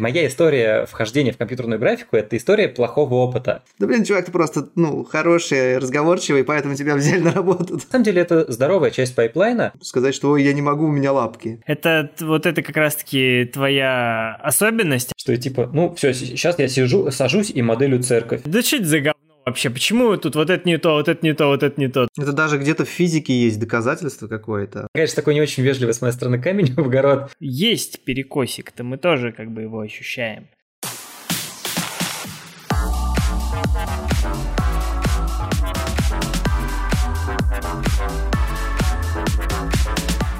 Моя история вхождения в компьютерную графику – это история плохого опыта. Да блин, чувак, ты просто, ну, хороший, разговорчивый, поэтому тебя взяли на работу. На самом деле это здоровая часть пайплайна. Сказать, что ой, я не могу, у меня лапки. Это вот это как раз-таки твоя особенность. Что типа, ну все, сейчас я сижу, сажусь и моделю церковь. Да что это за говно? Вообще? Почему тут вот это не то, вот это не то, вот это не то? Это даже где-то в физике есть доказательство какое-то. Конечно, такой не очень вежливый с моей стороны камень в огород. Есть перекосик-то, мы тоже как бы его ощущаем.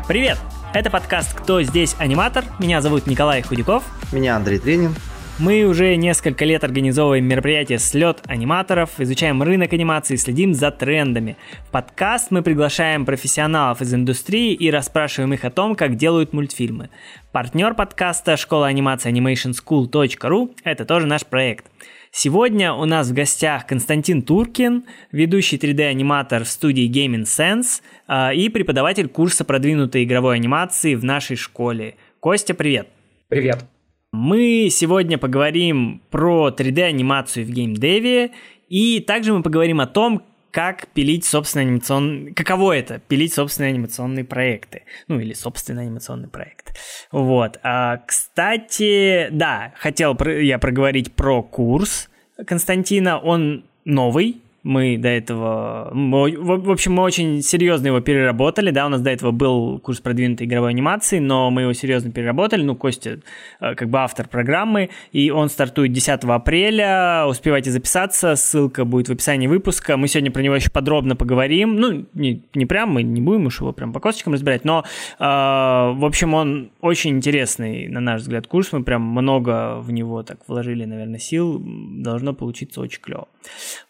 Привет! Это подкаст «Кто здесь аниматор?». Меня зовут Николай Худяков. Меня Андрей Тренин. Мы уже несколько лет организовываем мероприятие «Слет аниматоров», изучаем рынок анимации, следим за трендами. В подкаст мы приглашаем профессионалов из индустрии и расспрашиваем их о том, как делают мультфильмы. Партнер подкаста «Школа анимации animationschool.ru» — это тоже наш проект. Сегодня у нас в гостях Константин Туркин, ведущий 3D-аниматор в студии Gaming Sense а, и преподаватель курса продвинутой игровой анимации в нашей школе. Костя, привет! Привет! Мы сегодня поговорим про 3D-анимацию в геймдеве, и также мы поговорим о том, как пилить собственные анимационные... Каково это, пилить собственные анимационные проекты. Ну, или собственный анимационный проект. Вот. А, кстати, да, хотел я проговорить про курс Константина. Он новый, мы до этого... Мы, в общем, мы очень серьезно его переработали, да, у нас до этого был курс продвинутой игровой анимации, но мы его серьезно переработали, ну, Костя э, как бы автор программы, и он стартует 10 апреля, успевайте записаться, ссылка будет в описании выпуска, мы сегодня про него еще подробно поговорим, ну, не, не прям, мы не будем уж его прям по косточкам разбирать, но, э, в общем, он очень интересный, на наш взгляд, курс, мы прям много в него так вложили, наверное, сил, должно получиться очень клево.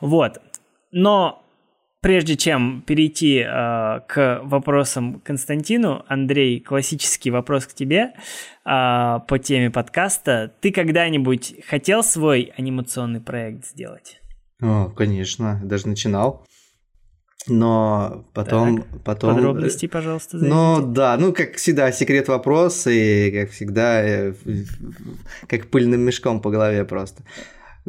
Вот, но прежде чем перейти э, к вопросам Константину, Андрей, классический вопрос к тебе э, по теме подкаста. Ты когда-нибудь хотел свой анимационный проект сделать? О, конечно, даже начинал. Но потом... Так, потом... Подробности, пожалуйста, зайдите. Ну да, ну как всегда, секрет вопрос, и как всегда, э, как пыльным мешком по голове просто.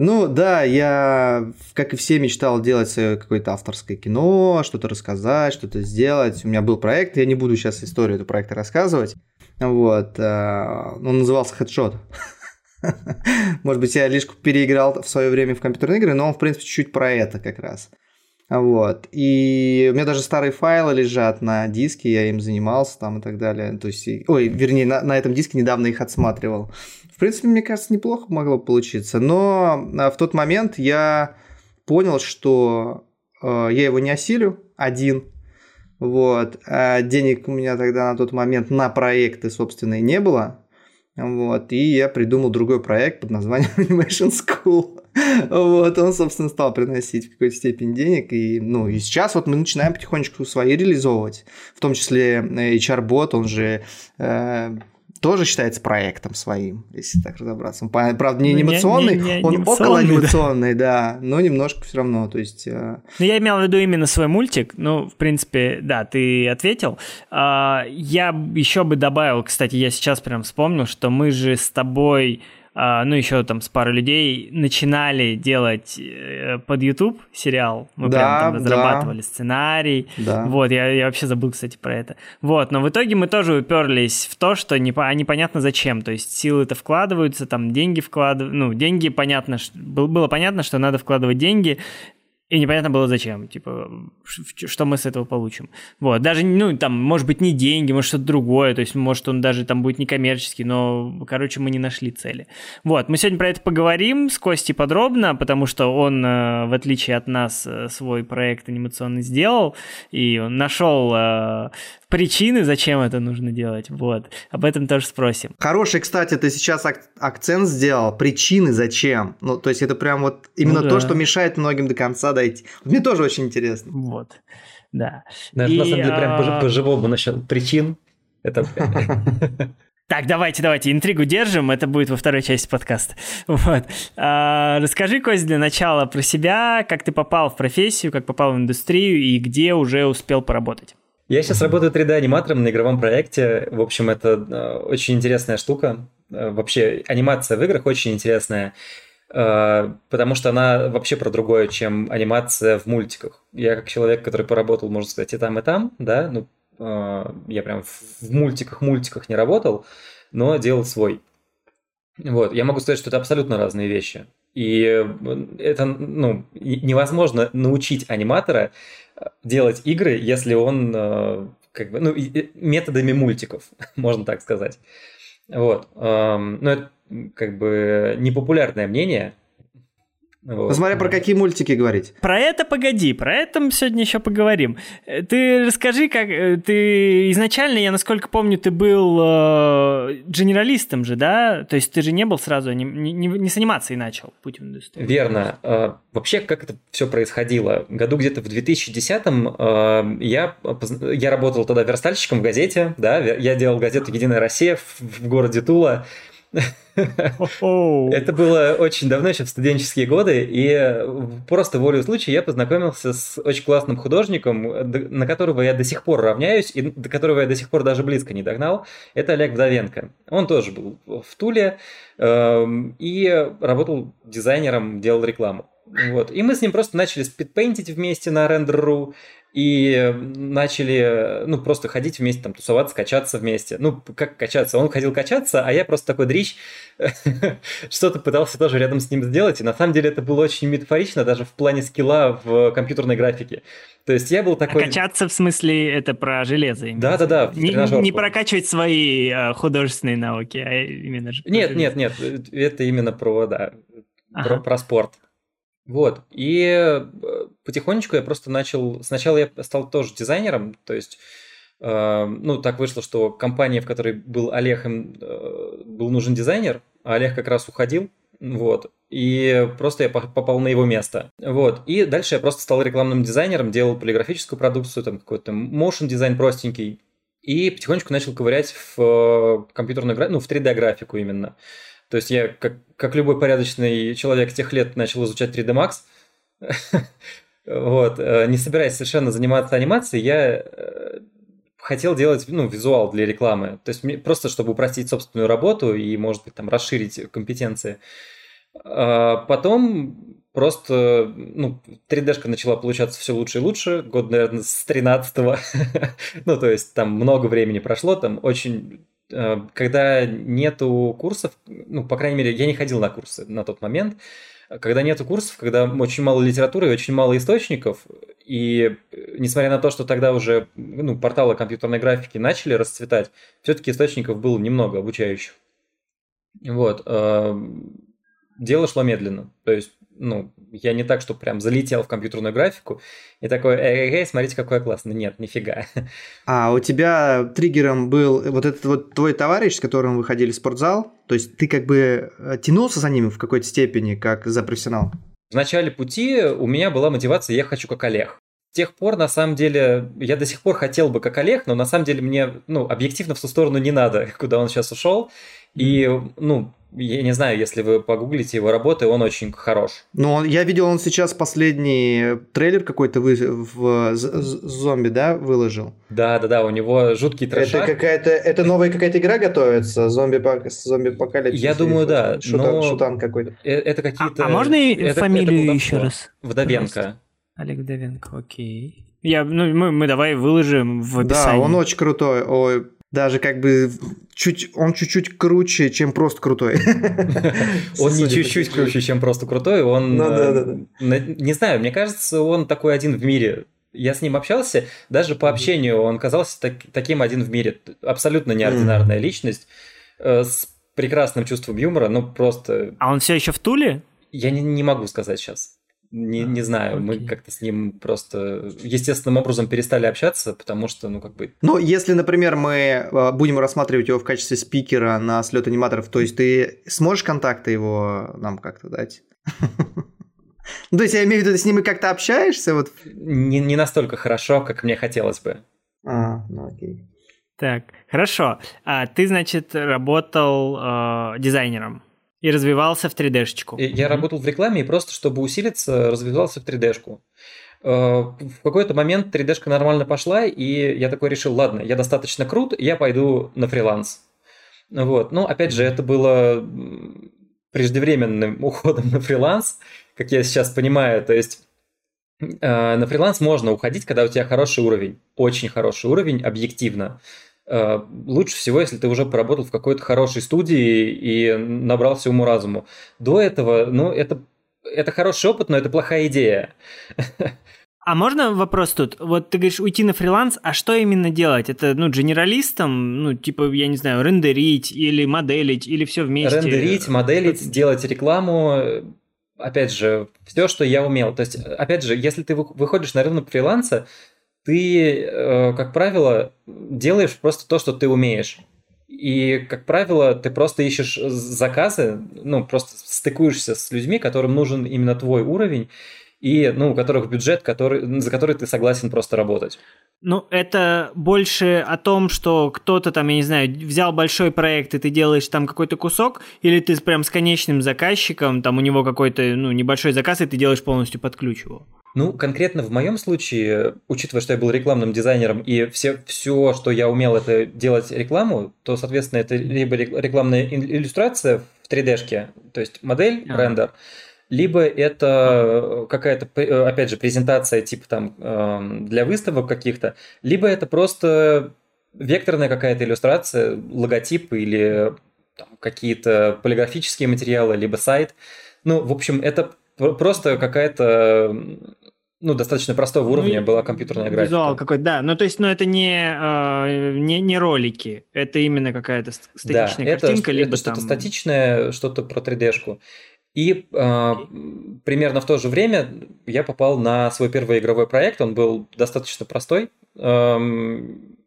Ну да, я, как и все, мечтал делать какое-то авторское кино, что-то рассказать, что-то сделать. У меня был проект, я не буду сейчас историю этого проекта рассказывать. Вот, э, он назывался «Хедшот». Может быть, я лишь переиграл в свое время в компьютерные игры, но он, в принципе, чуть-чуть про это как раз. Вот. И у меня даже старые файлы лежат на диске, я им занимался там и так далее. То есть, ой, вернее, на, на этом диске недавно их отсматривал. В принципе, мне кажется, неплохо могло получиться. Но а, в тот момент я понял, что э, я его не осилю один. Вот. А денег у меня тогда на тот момент на проекты, собственно, и не было. Вот. И я придумал другой проект под названием Animation School. Вот, он, собственно, стал приносить в какой-то степени денег. И, ну, и сейчас вот мы начинаем потихонечку свои реализовывать. В том числе э, HR-бот, он же э, тоже считается проектом своим, если так разобраться. Он, правда, не анимационный, не, не, не он около анимационный, да. да, но немножко все равно, то есть... Э... Ну, я имел в виду именно свой мультик, ну, в принципе, да, ты ответил. А, я еще бы добавил, кстати, я сейчас прям вспомнил, что мы же с тобой ну, еще там с парой людей начинали делать э, под YouTube сериал. Мы да, прям там разрабатывали да. сценарий. Да. Вот, я, я вообще забыл, кстати, про это. Вот, но в итоге мы тоже уперлись в то, что не, а непонятно зачем. То есть силы-то вкладываются, там деньги вкладывают. Ну, деньги, понятно, было понятно, что надо вкладывать деньги, и непонятно было зачем, типа, что мы с этого получим. Вот, даже, ну, там, может быть, не деньги, может, что-то другое, то есть, может, он даже там будет некоммерческий, но, короче, мы не нашли цели. Вот, мы сегодня про это поговорим с Костей подробно, потому что он, э, в отличие от нас, э, свой проект анимационный сделал, и он нашел э, причины, зачем это нужно делать. Вот. Об этом тоже спросим. Хороший, кстати, ты сейчас ак- акцент сделал. Причины зачем. Ну, то есть это прям вот именно ну, да. то, что мешает многим до конца дойти. Мне тоже очень интересно. Вот. Да. Даже, И, на самом деле, прям а... по-живому насчет причин. Это Так, давайте, давайте, интригу держим, это будет во второй части подкаста. Вот. А, расскажи, Кость, для начала про себя, как ты попал в профессию, как попал в индустрию и где уже успел поработать. Я сейчас работаю 3D-аниматором на игровом проекте. В общем, это э, очень интересная штука. вообще анимация в играх очень интересная, потому что она вообще про другое, чем анимация в мультиках. Я как человек, который поработал, можно сказать, и там, и там, да, ну, я прям в мультиках-мультиках не работал, но делал свой. Вот, я могу сказать, что это абсолютно разные вещи. И это, ну, невозможно научить аниматора делать игры, если он как бы, ну, методами мультиков, можно так сказать. Вот. Но это как бы непопулярное мнение, вот. Смотря про какие мультики говорить. Про это погоди, про это мы сегодня еще поговорим. Э, ты расскажи, как э, ты изначально, я насколько помню, ты был э, генералистом же, да? То есть ты же не был сразу, не, не, не с анимацией начал путь в индустрию. Верно. Э, вообще, как это все происходило? Году где-то в 2010-м э, я, я работал тогда верстальщиком в газете, да, я делал газету «Единая Россия» в, в городе Тула. Это было очень давно, еще в студенческие годы, и просто волю случая я познакомился с очень классным художником, на которого я до сих пор равняюсь, и до которого я до сих пор даже близко не догнал. Это Олег Вдовенко. Он тоже был в Туле эм, и работал дизайнером, делал рекламу. Вот. И мы с ним просто начали спидпейнтить вместе на Render.ru, и начали, ну, просто ходить вместе, там, тусоваться, качаться вместе. Ну, как качаться? Он ходил качаться, а я просто такой дрищ, что-то пытался тоже рядом с ним сделать, и на самом деле это было очень метафорично даже в плане скилла в компьютерной графике. То есть я был такой... А качаться в смысле это про железо? Да-да-да. Не, не прокачивать свои а, художественные навыки, а именно же... Нет, нет, нет, это именно про, да, ага. про, про спорт. Вот, и э, потихонечку я просто начал... Сначала я стал тоже дизайнером, то есть, э, ну, так вышло, что компания, в которой был Олег, им э, был нужен дизайнер, а Олег как раз уходил, вот, и просто я попал на его место. Вот, и дальше я просто стал рекламным дизайнером, делал полиграфическую продукцию, там какой-то motion дизайн простенький, и потихонечку начал ковырять в э, компьютерную графику, ну, в 3D-графику именно. То есть я, как, как любой порядочный человек тех лет, начал изучать 3D Max. Вот, э, не собираясь совершенно заниматься анимацией, я э, хотел делать ну, визуал для рекламы. То есть просто чтобы упростить собственную работу и, может быть, там расширить компетенции. А потом просто ну, 3D-шка начала получаться все лучше и лучше. Год, наверное, с 13-го. ну, то есть там много времени прошло, там очень когда нету курсов, ну, по крайней мере, я не ходил на курсы на тот момент, когда нету курсов, когда очень мало литературы очень мало источников, и э, несмотря на то, что тогда уже ну, порталы компьютерной графики начали расцветать, все-таки источников было немного обучающих. Вот. Э, дело шло медленно. То есть ну, я не так, что прям залетел в компьютерную графику и такой, эй, эй, эй, смотрите, какой я классный. Нет, нифига. А у тебя триггером был вот этот вот твой товарищ, с которым вы ходили в спортзал? То есть ты как бы э, тянулся за ним в какой-то степени, как за профессионал? В начале пути у меня была мотивация «я хочу как Олег». С тех пор, на самом деле, я до сих пор хотел бы как Олег, но на самом деле мне, ну, объективно в ту сторону не надо, куда он сейчас ушел. И, ну, я не знаю, если вы погуглите его работы, он очень хорош. Ну, я видел, он сейчас последний трейлер какой-то вы, в зомби, да, выложил? Да, да, да, у него жуткий трешак. Это какая-то, это новая какая-то игра готовится, зомби, зомби апокалипсис. Я думаю, да. Шутан, но... шутан какой-то. Э, это какие-то. А, а можно это, фамилию это еще раз? Вдовенко. Олег Вдовенко, окей. Я, ну, мы, мы давай выложим в описании. Да, он очень крутой. Ой, даже как бы чуть, он чуть-чуть круче, чем просто крутой. Он не чуть-чуть круче, чем просто крутой, он... Ну, да. Не знаю, мне кажется, он такой один в мире. Я с ним общался, даже по общению он казался так, таким один в мире. Абсолютно неординарная личность, э, с прекрасным чувством юмора, ну просто... А он все еще в Туле? Я не, не могу сказать сейчас. Не, не знаю, okay. мы как-то с ним просто естественным образом перестали общаться, потому что, ну, как бы... Ну, если, например, мы э, будем рассматривать его в качестве спикера на слет аниматоров, то есть ты сможешь контакты его нам как-то дать? Ну, то есть я имею в виду, ты с ним и как-то общаешься? Вот? Не, не настолько хорошо, как мне хотелось бы. А, ну окей. Так, хорошо. А ты, значит, работал э, дизайнером? И развивался в 3D-шечку. Я mm-hmm. работал в рекламе и просто, чтобы усилиться, развивался в 3D-шку. Э, в какой-то момент 3D-шка нормально пошла, и я такой решил, ладно, я достаточно крут, я пойду на фриланс. Вот. Ну, опять же, это было преждевременным уходом на фриланс, как я сейчас понимаю. То есть э, на фриланс можно уходить, когда у тебя хороший уровень, очень хороший уровень, объективно. Э, лучше всего, если ты уже поработал в какой-то хорошей студии и набрался уму-разуму. До этого, ну, это, это хороший опыт, но это плохая идея. А можно вопрос тут? Вот ты говоришь уйти на фриланс, а что именно делать? Это, ну, генералистом, ну, типа, я не знаю, рендерить или моделить, или все вместе? Рендерить, моделить, делать рекламу, опять же, все, что я умел. То есть, опять же, если ты выходишь на рынок фриланса, ты, э, как правило, делаешь просто то, что ты умеешь. И, как правило, ты просто ищешь заказы, ну, просто стыкуешься с людьми, которым нужен именно твой уровень, и, ну, у которых бюджет, который, за который ты согласен просто работать. Ну, это больше о том, что кто-то там, я не знаю, взял большой проект, и ты делаешь там какой-то кусок, или ты прям с конечным заказчиком, там у него какой-то, ну, небольшой заказ, и ты делаешь полностью под ключ его. Ну, конкретно в моем случае, учитывая, что я был рекламным дизайнером, и все, все, что я умел, это делать рекламу, то, соответственно, это либо рекламная иллюстрация в 3D-шке, то есть модель, а. рендер, либо это какая-то, опять же, презентация типа там эм, для выставок каких-то, либо это просто векторная какая-то иллюстрация, логотип или какие-то полиграфические материалы, либо сайт. Ну, в общем, это просто какая-то ну, достаточно простого ну, уровня ну, была компьютерная графика. Визуал какой-то, да. Ну, то есть, ну, это не, э, не, не ролики, это именно какая-то статичная да, картинка, это, либо это что-то статичное, что-то про 3D-шку. И э, примерно в то же время я попал на свой первый игровой проект, он был достаточно простой. Эм,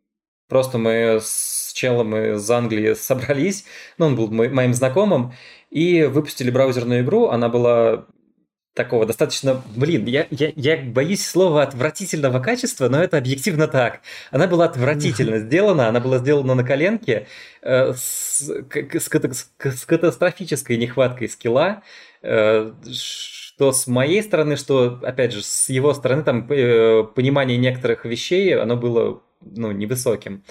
просто мы с челом из Англии собрались, ну, он был моим знакомым, и выпустили браузерную игру, она была такого достаточно, блин, я, я, я боюсь слова отвратительного качества, но это объективно так. Она была отвратительно сделана, она была сделана на коленке э, с, с, с катастрофической нехваткой скилла, э, что с моей стороны, что, опять же, с его стороны, там, э, понимание некоторых вещей, оно было, ну, невысоким.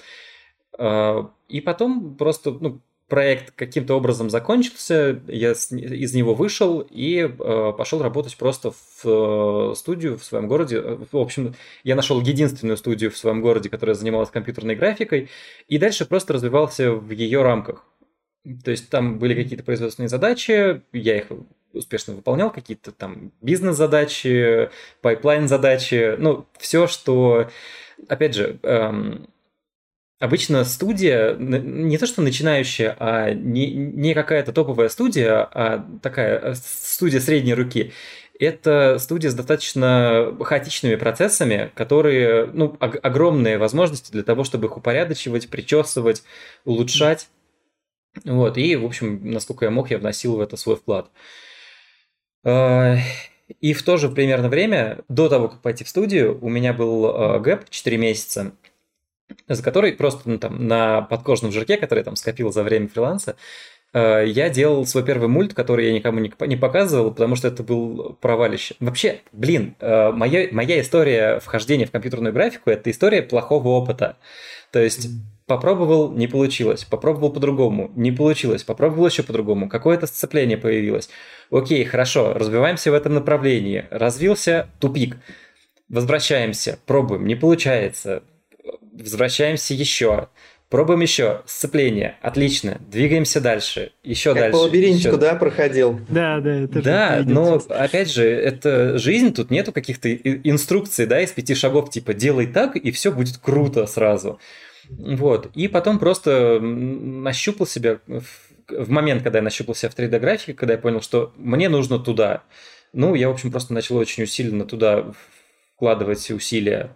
Э, и потом просто, ну, проект каким-то образом закончился, я из него вышел и э, пошел работать просто в э, студию в своем городе. В общем, я нашел единственную студию в своем городе, которая занималась компьютерной графикой, и дальше просто развивался в ее рамках. То есть там были какие-то производственные задачи, я их успешно выполнял, какие-то там бизнес-задачи, пайплайн-задачи, ну, все, что, опять же, эм, Обычно студия, не то что начинающая, а не, не какая-то топовая студия, а такая э, студия средней руки, это студия с достаточно хаотичными процессами, которые, ну, огромные возможности для того, чтобы их упорядочивать, причесывать, улучшать. Вот, и, в общем, насколько я мог, я вносил в это свой вклад. А, и в то же примерно время, до того, как пойти в студию, у меня был а, гэп 4 месяца, за который просто ну, там, на подкожном жирке, который там скопил за время фриланса, э, я делал свой первый мульт, который я никому не показывал, потому что это был провалище. Вообще, блин, э, моя, моя история вхождения в компьютерную графику – это история плохого опыта. То есть попробовал, не получилось, попробовал по-другому, не получилось, попробовал еще по-другому, какое-то сцепление появилось. Окей, хорошо, развиваемся в этом направлении. Развился тупик. Возвращаемся, пробуем, не получается возвращаемся еще. Пробуем еще. Сцепление. Отлично. Двигаемся дальше. Еще как дальше. по лабиринтику, еще... да, проходил? Да, да. Это да, но опять же, это жизнь, тут нету каких-то инструкций, да, из пяти шагов, типа делай так, и все будет круто сразу. Вот. И потом просто нащупал себя в момент, когда я нащупал себя в 3D-графике, когда я понял, что мне нужно туда. Ну, я, в общем, просто начал очень усиленно туда вкладывать усилия.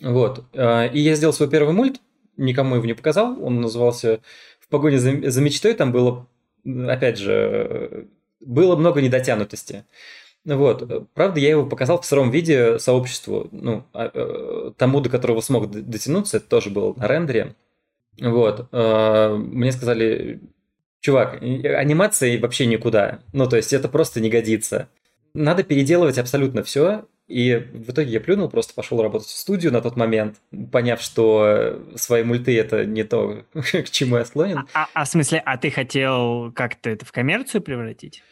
Вот. А, и я сделал свой первый мульт, никому его не показал. Он назывался «В погоне за, мечтой». Там было, опять же, было много недотянутости. Вот. Правда, я его показал в сыром виде сообществу, ну, а, э, тому, до которого смог дотянуться, это тоже было на рендере. Вот. А, мне сказали, чувак, анимации вообще никуда. Ну, то есть это просто не годится. Надо переделывать абсолютно все, И в итоге я плюнул, просто пошел работать в студию на тот момент, поняв, что свои мульты это не то, к чему я склонен. А, а, а в смысле, а ты хотел как-то это в коммерцию превратить?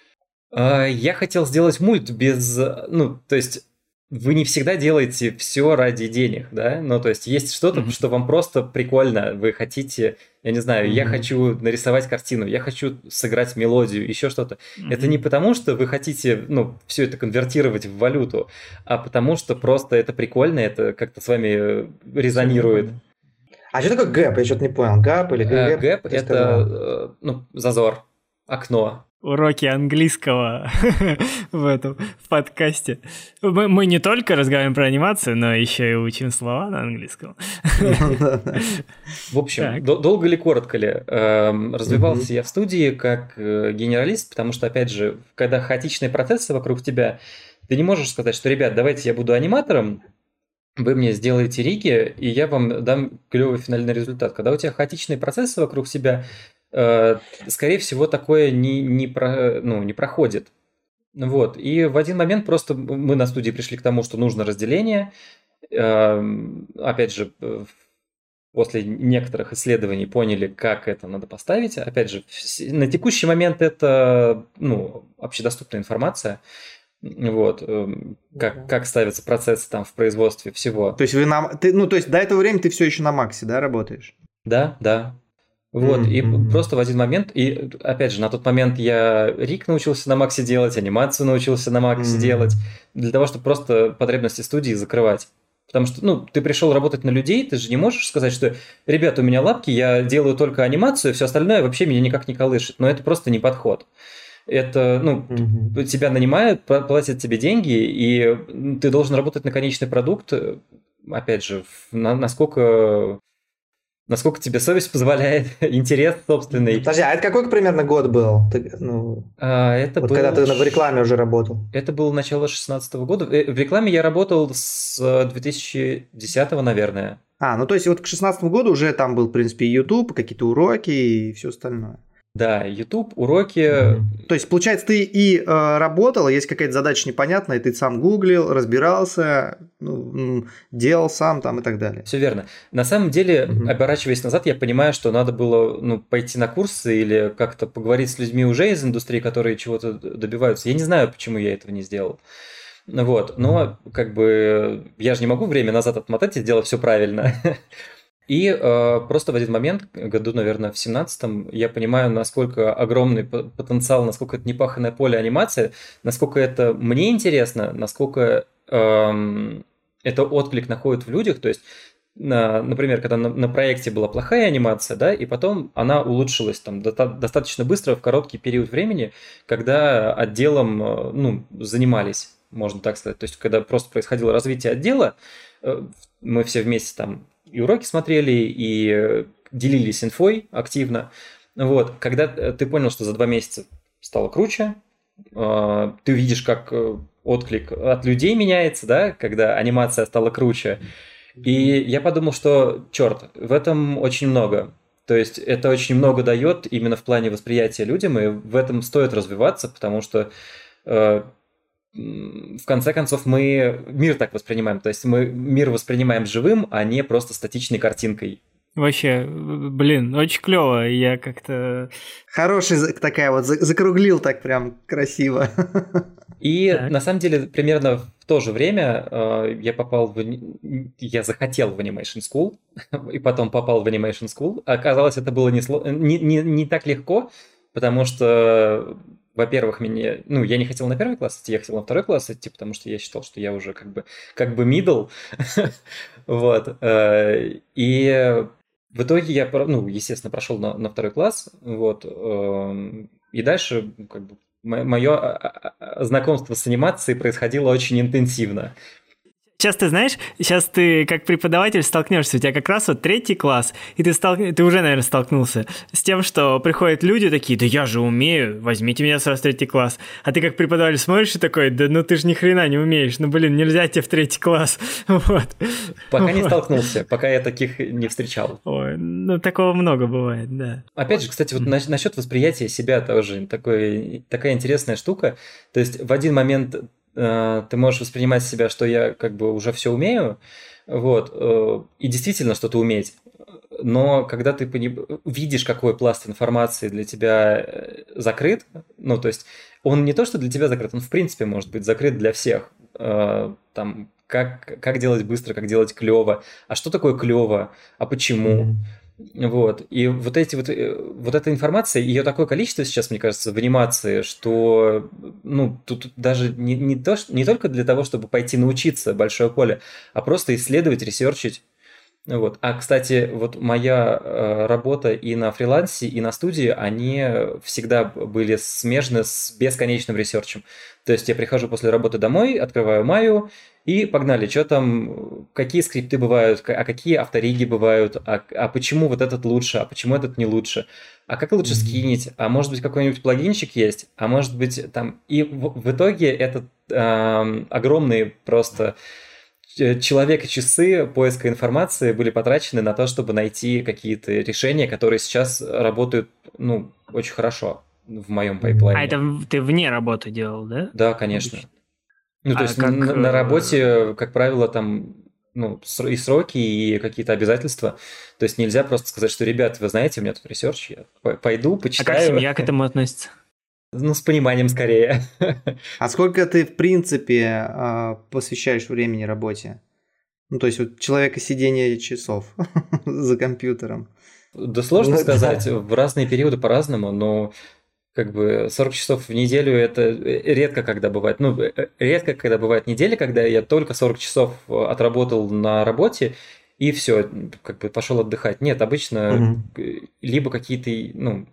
А, я хотел сделать мульт без, ну, то есть вы не всегда делаете все ради денег, да? Ну, то есть есть что-то, mm-hmm. что вам просто прикольно, вы хотите, я не знаю, mm-hmm. я хочу нарисовать картину, я хочу сыграть мелодию, еще что-то. Mm-hmm. Это не потому, что вы хотите, ну, все это конвертировать в валюту, а потому что просто это прикольно, это как-то с вами резонирует. А что такое gap? Я что-то не понял. Gap или gap? Gap – это, э, ну, зазор, окно уроки английского в этом в подкасте. Мы, мы не только разговариваем про анимацию, но еще и учим слова на английском. В общем, долго ли, коротко ли, эм, развивался я в студии как э, генералист, потому что, опять же, когда хаотичные процессы вокруг тебя, ты не можешь сказать, что, ребят, давайте я буду аниматором, вы мне сделаете рики, и я вам дам клевый финальный результат. Когда у тебя хаотичные процессы вокруг себя, скорее всего, такое не, не, про, ну, не проходит. Вот. И в один момент просто мы на студии пришли к тому, что нужно разделение. Эм, опять же, после некоторых исследований поняли, как это надо поставить. Опять же, на текущий момент это ну, общедоступная информация. Вот, эм, как, как ставятся процессы там в производстве всего. То есть вы на, ты, ну, то есть до этого времени ты все еще на Максе, да, работаешь? Да, да. Вот, mm-hmm. и просто в один момент, и опять же, на тот момент я Рик научился на Максе делать, анимацию научился на Максе mm-hmm. делать, для того, чтобы просто потребности студии закрывать. Потому что, ну, ты пришел работать на людей, ты же не можешь сказать, что, ребята, у меня лапки, я делаю только анимацию, все остальное вообще меня никак не колышет. Но это просто не подход. Это, ну, mm-hmm. тебя нанимают, платят тебе деньги, и ты должен работать на конечный продукт, опять же, на, насколько Насколько тебе совесть позволяет, интерес собственный. Подожди, а это какой примерно год был? Ты, ну, а, это вот был... когда ты в рекламе уже работал. Это было начало 2016 года. Э, в рекламе я работал с 2010, наверное. А, ну то есть вот к 2016 году уже там был, в принципе, YouTube, какие-то уроки и все остальное. Да, YouTube, уроки. Mm-hmm. То есть, получается, ты и э, работал, есть какая-то задача непонятная, ты сам гуглил, разбирался, ну, делал сам там и так далее. Все верно. На самом деле, mm-hmm. оборачиваясь назад, я понимаю, что надо было ну, пойти на курсы или как-то поговорить с людьми уже из индустрии, которые чего-то добиваются. Я не знаю, почему я этого не сделал. Вот, но как бы я же не могу время назад отмотать и сделать все правильно. И э, просто в один момент, году, наверное, в 17-м, я понимаю, насколько огромный потенциал, насколько это непаханное поле анимации, насколько это мне интересно, насколько э, это отклик находит в людях. То есть, на, например, когда на, на проекте была плохая анимация, да, и потом она улучшилась там до, достаточно быстро в короткий период времени, когда отделом э, ну, занимались, можно так сказать. То есть, когда просто происходило развитие отдела, э, мы все вместе там и уроки смотрели, и э, делились инфой активно. Вот, когда э, ты понял, что за два месяца стало круче, э, ты видишь, как отклик от людей меняется, да, когда анимация стала круче. И я подумал, что, черт, в этом очень много. То есть это очень много дает именно в плане восприятия людям, и в этом стоит развиваться, потому что в конце концов, мы мир так воспринимаем. То есть мы мир воспринимаем живым, а не просто статичной картинкой. Вообще, блин, очень клево. Я как-то... Хороший такая вот, закруглил так прям красиво. И так. на самом деле примерно в то же время э, я попал в... Я захотел в Animation School, и потом попал в Animation School. Оказалось, это было не, не, не, не так легко, потому что во-первых, мне, ну, я не хотел на первый класс идти, я хотел на второй класс идти, потому что я считал, что я уже как бы, как бы middle, вот, э, и в итоге я, ну, естественно, прошел на, на второй класс, вот, эм, и дальше, как бы, мое а, а, а, знакомство с анимацией происходило очень интенсивно. Сейчас ты знаешь, сейчас ты как преподаватель столкнешься, у тебя как раз вот третий класс, и ты, столк... ты уже, наверное, столкнулся с тем, что приходят люди такие, да я же умею, возьмите меня сразу в третий класс. А ты как преподаватель смотришь и такой, да ну ты же ни хрена не умеешь, ну блин, нельзя тебе в третий класс. Вот. Пока не столкнулся, пока я таких не встречал. Ой, ну такого много бывает, да. Опять же, кстати, вот насчет восприятия себя тоже такой, такая интересная штука. То есть в один момент ты можешь воспринимать себя, что я как бы уже все умею, вот, и действительно что-то уметь. Но когда ты поним... видишь, какой пласт информации для тебя закрыт, ну, то есть он не то, что для тебя закрыт, он в принципе может быть закрыт для всех. Там как, как делать быстро, как делать клево, а что такое клево, а почему. Вот. И вот эти вот, э, вот эта информация, ее такое количество сейчас, мне кажется, в анимации, что ну, тут даже не, не, то, не только для того, чтобы пойти научиться большое поле, а просто исследовать, ресерчить. Вот. А, кстати, вот моя э, работа и на фрилансе, и на студии, они всегда были смежны с бесконечным ресерчем. То есть я прихожу после работы домой, открываю Маю, и погнали, что там, какие скрипты бывают, а какие авториги бывают, а, а почему вот этот лучше, а почему этот не лучше, а как лучше mm-hmm. скинить, а может быть какой-нибудь плагинчик есть, а может быть там... И в, в итоге этот э, огромный просто человек и часы поиска информации были потрачены на то, чтобы найти какие-то решения, которые сейчас работают, ну, очень хорошо в моем пайплайне. А это ты вне работы делал, да? Да, конечно. Ну, то а есть как... на, на работе, как правило, там ну, и сроки, и какие-то обязательства. То есть нельзя просто сказать, что, ребят, вы знаете, у меня тут research, я пойду, почитаю. А как семья к этому относится? Ну, с пониманием скорее. А сколько ты, в принципе, а, посвящаешь времени работе? Ну, то есть, вот человеко-сидения часов за компьютером. Да сложно ну, сказать, да. в разные периоды по-разному, но как бы 40 часов в неделю это э, редко когда бывает. Ну, э, редко когда бывает недели, когда я только 40 часов э, отработал на работе и все, как бы пошел отдыхать. Нет, обычно угу. либо какие-то, ну,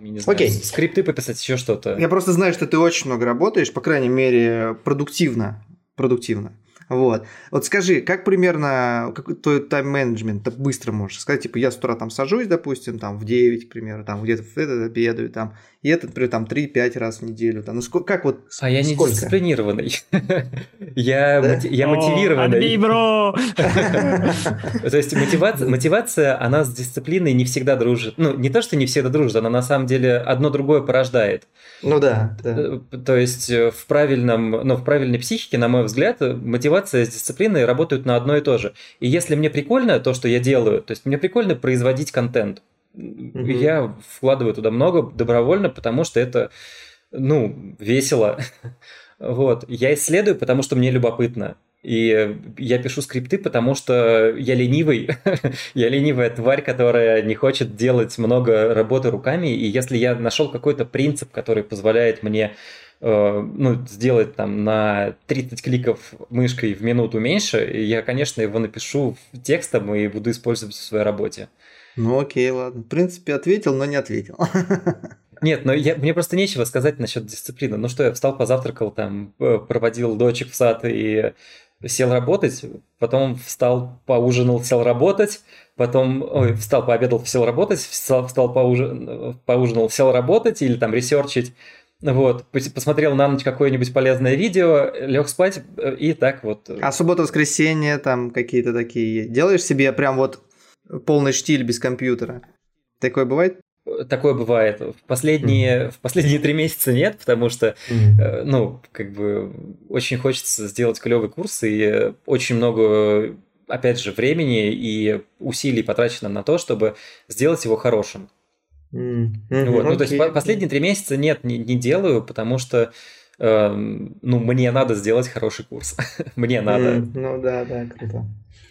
я не знаю, Окей. скрипты пописать, еще что-то. Я просто знаю, что ты очень много работаешь, по крайней мере, продуктивно. Продуктивно. Вот. Вот скажи, как примерно, как твой тайм-менеджмент быстро можешь сказать, типа, я с утра там сажусь, допустим, там в 9, к примеру, там где-то в этот обедаю, там, и этот, например, там 3-5 раз в неделю, там, ну сколько, как вот, А я не дисциплинированный, я, я мотивированный. Отбей, бро! То есть мотивация, мотивация, она с дисциплиной не всегда дружит. Ну, не то, что не всегда дружит, она на самом деле одно другое порождает. Ну да, да. Э, то есть э, в правильном, ну, в правильной психике, на мой взгляд, мотивация с дисциплиной работают на одно и то же. И если мне прикольно то, что я делаю, то есть мне прикольно производить контент, mm я вкладываю туда много добровольно, потому что это, ну, весело. вот. Я исследую, потому что мне любопытно. И я пишу скрипты, потому что я ленивый. я ленивая тварь, которая не хочет делать много работы руками. И если я нашел какой-то принцип, который позволяет мне э, ну, сделать там на 30 кликов мышкой в минуту меньше, я, конечно, его напишу текстом и буду использовать в своей работе. Ну окей, ладно. В принципе, ответил, но не ответил. Нет, но я, мне просто нечего сказать насчет дисциплины. Ну что, я встал, позавтракал, там, э, проводил дочек в сад и сел работать, потом встал, поужинал, сел работать, потом ой, встал, пообедал, сел работать, встал, встал поужин, поужинал, сел работать или там ресерчить, вот, посмотрел на ночь какое-нибудь полезное видео, лег спать и так вот. А суббота-воскресенье там какие-то такие делаешь себе прям вот полный штиль без компьютера? Такое бывает? Такое бывает. В последние, mm-hmm. в последние три месяца нет, потому что, mm-hmm. ну, как бы очень хочется сделать клевый курс, и очень много, опять же, времени и усилий потрачено на то, чтобы сделать его хорошим. Mm-hmm. Вот. Okay. Ну, то есть последние три месяца нет, не, не делаю, потому что э, ну, мне надо сделать хороший курс. мне надо. Mm, ну да, да, круто.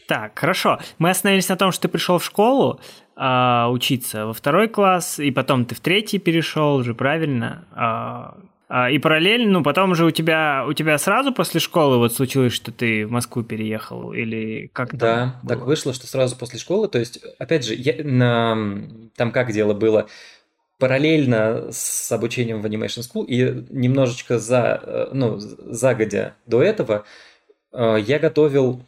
Так, хорошо. Мы остановились на том, что ты пришел в школу а, учиться во второй класс, и потом ты в третий перешел уже, правильно? А, а, и параллельно, ну, потом уже у тебя, у тебя сразу после школы вот случилось, что ты в Москву переехал, или как Да, было? так вышло, что сразу после школы, то есть, опять же, я, на, там как дело было, параллельно с обучением в Animation School и немножечко за, э, ну, загодя до этого э, я готовил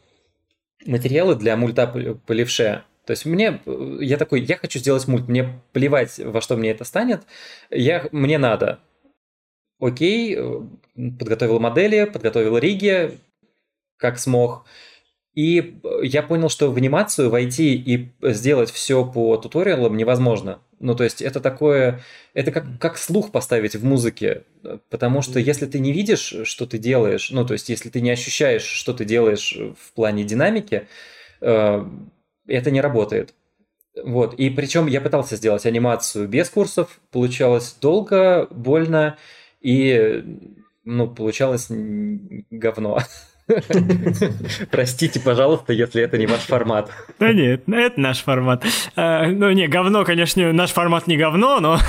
материалы для мульта по левше. То есть мне, я такой, я хочу сделать мульт, мне плевать, во что мне это станет, я, мне надо. Окей, подготовил модели, подготовил риги, как смог. И я понял, что в анимацию войти и сделать все по туториалам невозможно. Ну, то есть это такое, это как, как слух поставить в музыке, потому что если ты не видишь, что ты делаешь, ну, то есть если ты не ощущаешь, что ты делаешь в плане динамики, э, это не работает. Вот, и причем я пытался сделать анимацию без курсов, получалось долго, больно, и, ну, получалось говно. Простите, пожалуйста, если это не ваш формат. Да нет, это наш формат. А, ну, не, говно, конечно, наш формат не говно, но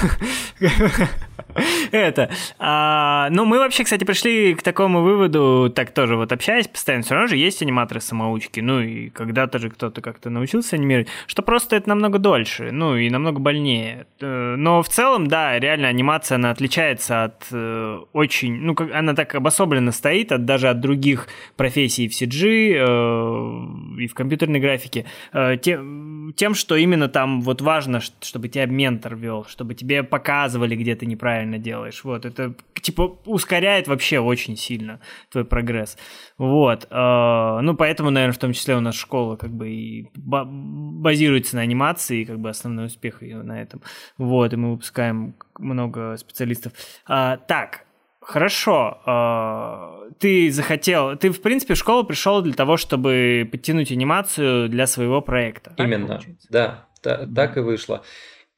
это. А, ну, мы вообще, кстати, пришли к такому выводу, так тоже вот общаясь постоянно, все равно же есть аниматоры-самоучки, ну, и когда-то же кто-то как-то научился анимировать, что просто это намного дольше, ну, и намного больнее. Э, но в целом, да, реально анимация, она отличается от э, очень, ну, как она так обособленно стоит, от даже от других профессий в CG э, и в компьютерной графике, э, тем, тем, что именно там вот важно, чтобы тебя ментор вел, чтобы тебе показывали, где ты неправильно правильно делаешь. Вот, это типа ускоряет вообще очень сильно твой прогресс. Вот. Э, ну, поэтому, наверное, в том числе у нас школа как бы и базируется на анимации, и как бы основной успех ее на этом. Вот, и мы выпускаем много специалистов. А, так, Хорошо, а, ты захотел, ты в принципе в школу пришел для того, чтобы подтянуть анимацию для своего проекта. Именно, да, да, так и вышло.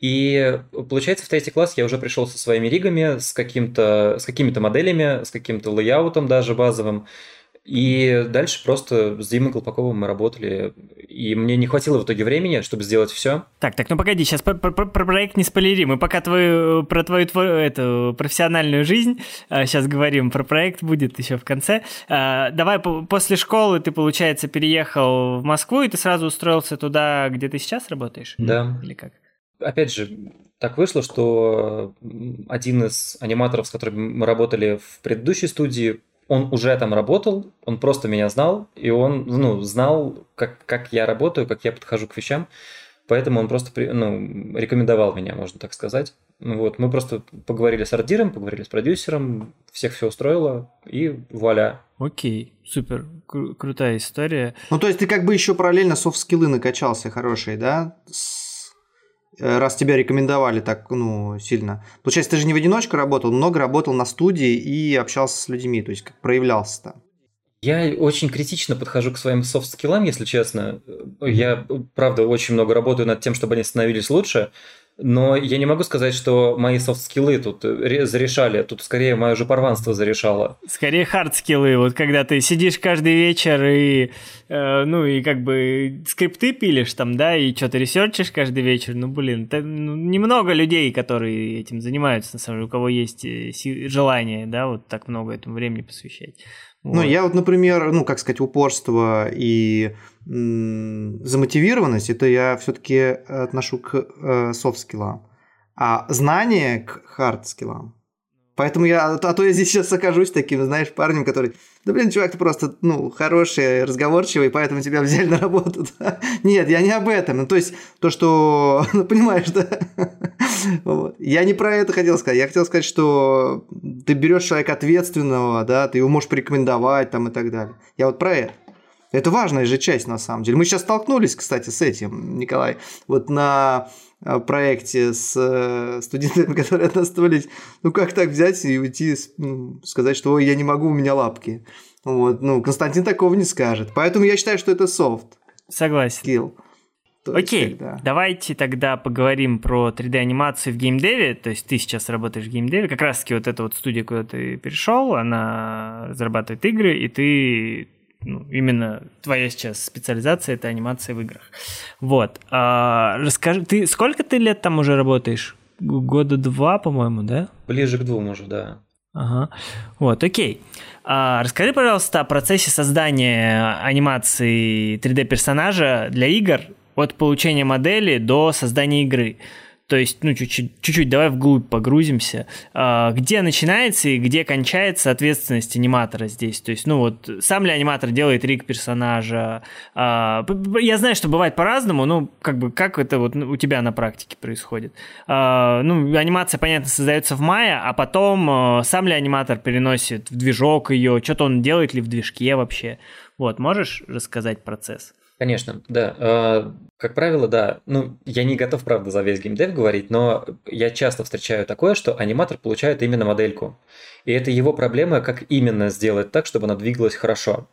И получается, в третий класс я уже пришел со своими ригами, с, каким-то, с какими-то моделями, с каким-то лейаутом даже базовым. И дальше просто с Димой Колпаковым мы работали, и мне не хватило в итоге времени, чтобы сделать все. Так, так, ну погоди, сейчас про, про, про проект не спойлери, мы пока твою, про твою, твою эту профессиональную жизнь сейчас а, говорим, про проект будет еще в конце. А, давай, после школы ты, получается, переехал в Москву, и ты сразу устроился туда, где ты сейчас работаешь? Да. Или как? опять же, так вышло, что один из аниматоров, с которым мы работали в предыдущей студии, он уже там работал, он просто меня знал, и он ну, знал, как, как я работаю, как я подхожу к вещам. Поэтому он просто ну, рекомендовал меня, можно так сказать. Вот, мы просто поговорили с артиром, поговорили с продюсером, всех все устроило, и вуаля. Окей, супер, Кру- крутая история. Ну, то есть ты как бы еще параллельно софт-скиллы накачался хорошие, да, с раз тебя рекомендовали так, ну, сильно. Получается, ты же не в одиночку работал, много работал на студии и общался с людьми, то есть как проявлялся там. Я очень критично подхожу к своим софт-скиллам, если честно. Я, правда, очень много работаю над тем, чтобы они становились лучше, но я не могу сказать, что мои софт-скиллы тут зарешали. Тут скорее мое жопорванство зарешало. Скорее хард-скиллы. Вот когда ты сидишь каждый вечер и, э, ну, и как бы скрипты пилишь там, да, и что-то ресерчишь каждый вечер. Ну, блин, это, ну, немного людей, которые этим занимаются, на самом деле, у кого есть э, желание, да, вот так много этому времени посвящать. Вот. Ну, я вот, например, ну, как сказать, упорство и замотивированность, это я все-таки отношу к э, софт-скиллам, а знание к хард-скиллам. Поэтому я, а то я здесь сейчас окажусь таким, знаешь, парнем, который, да блин, чувак, ты просто, ну, хороший, разговорчивый, поэтому тебя взяли на работу. Нет, я не об этом. Ну, то есть, то, что, ну, понимаешь, да? вот. Я не про это хотел сказать. Я хотел сказать, что ты берешь человека ответственного, да, ты его можешь порекомендовать там и так далее. Я вот про это. Это важная же часть, на самом деле. Мы сейчас столкнулись, кстати, с этим, Николай. Вот на э, проекте с э, студентами, которые отнаставились. Ну, как так взять и уйти, ну, сказать, что Ой, я не могу, у меня лапки. Вот, ну, Константин такого не скажет. Поэтому я считаю, что это софт. Согласен. Скилл. То Окей, когда... давайте тогда поговорим про 3D-анимацию в геймдеве. То есть ты сейчас работаешь в геймдеве. Как раз-таки вот эта вот студия, куда ты перешел, она разрабатывает игры, и ты ну, именно твоя сейчас специализация это анимация в играх. Вот. А, расскажи, ты сколько ты лет там уже работаешь? Года два, по-моему, да? Ближе к двум уже, да. Ага. Вот, окей. А, расскажи, пожалуйста, о процессе создания анимации 3D персонажа для игр от получения модели до создания игры. То есть, ну, чуть-чуть, чуть-чуть давай вглубь погрузимся. А, где начинается и где кончается ответственность аниматора здесь? То есть, ну, вот сам ли аниматор делает рик персонажа? А, я знаю, что бывает по-разному, ну, как бы, как это вот у тебя на практике происходит? А, ну, анимация, понятно, создается в мае, а потом сам ли аниматор переносит в движок ее, что-то он делает ли в движке вообще? Вот, можешь рассказать процесс? Конечно, да. А, как правило, да. Ну, я не готов, правда, за весь геймдев говорить, но я часто встречаю такое, что аниматор получает именно модельку. И это его проблема, как именно сделать так, чтобы она двигалась хорошо.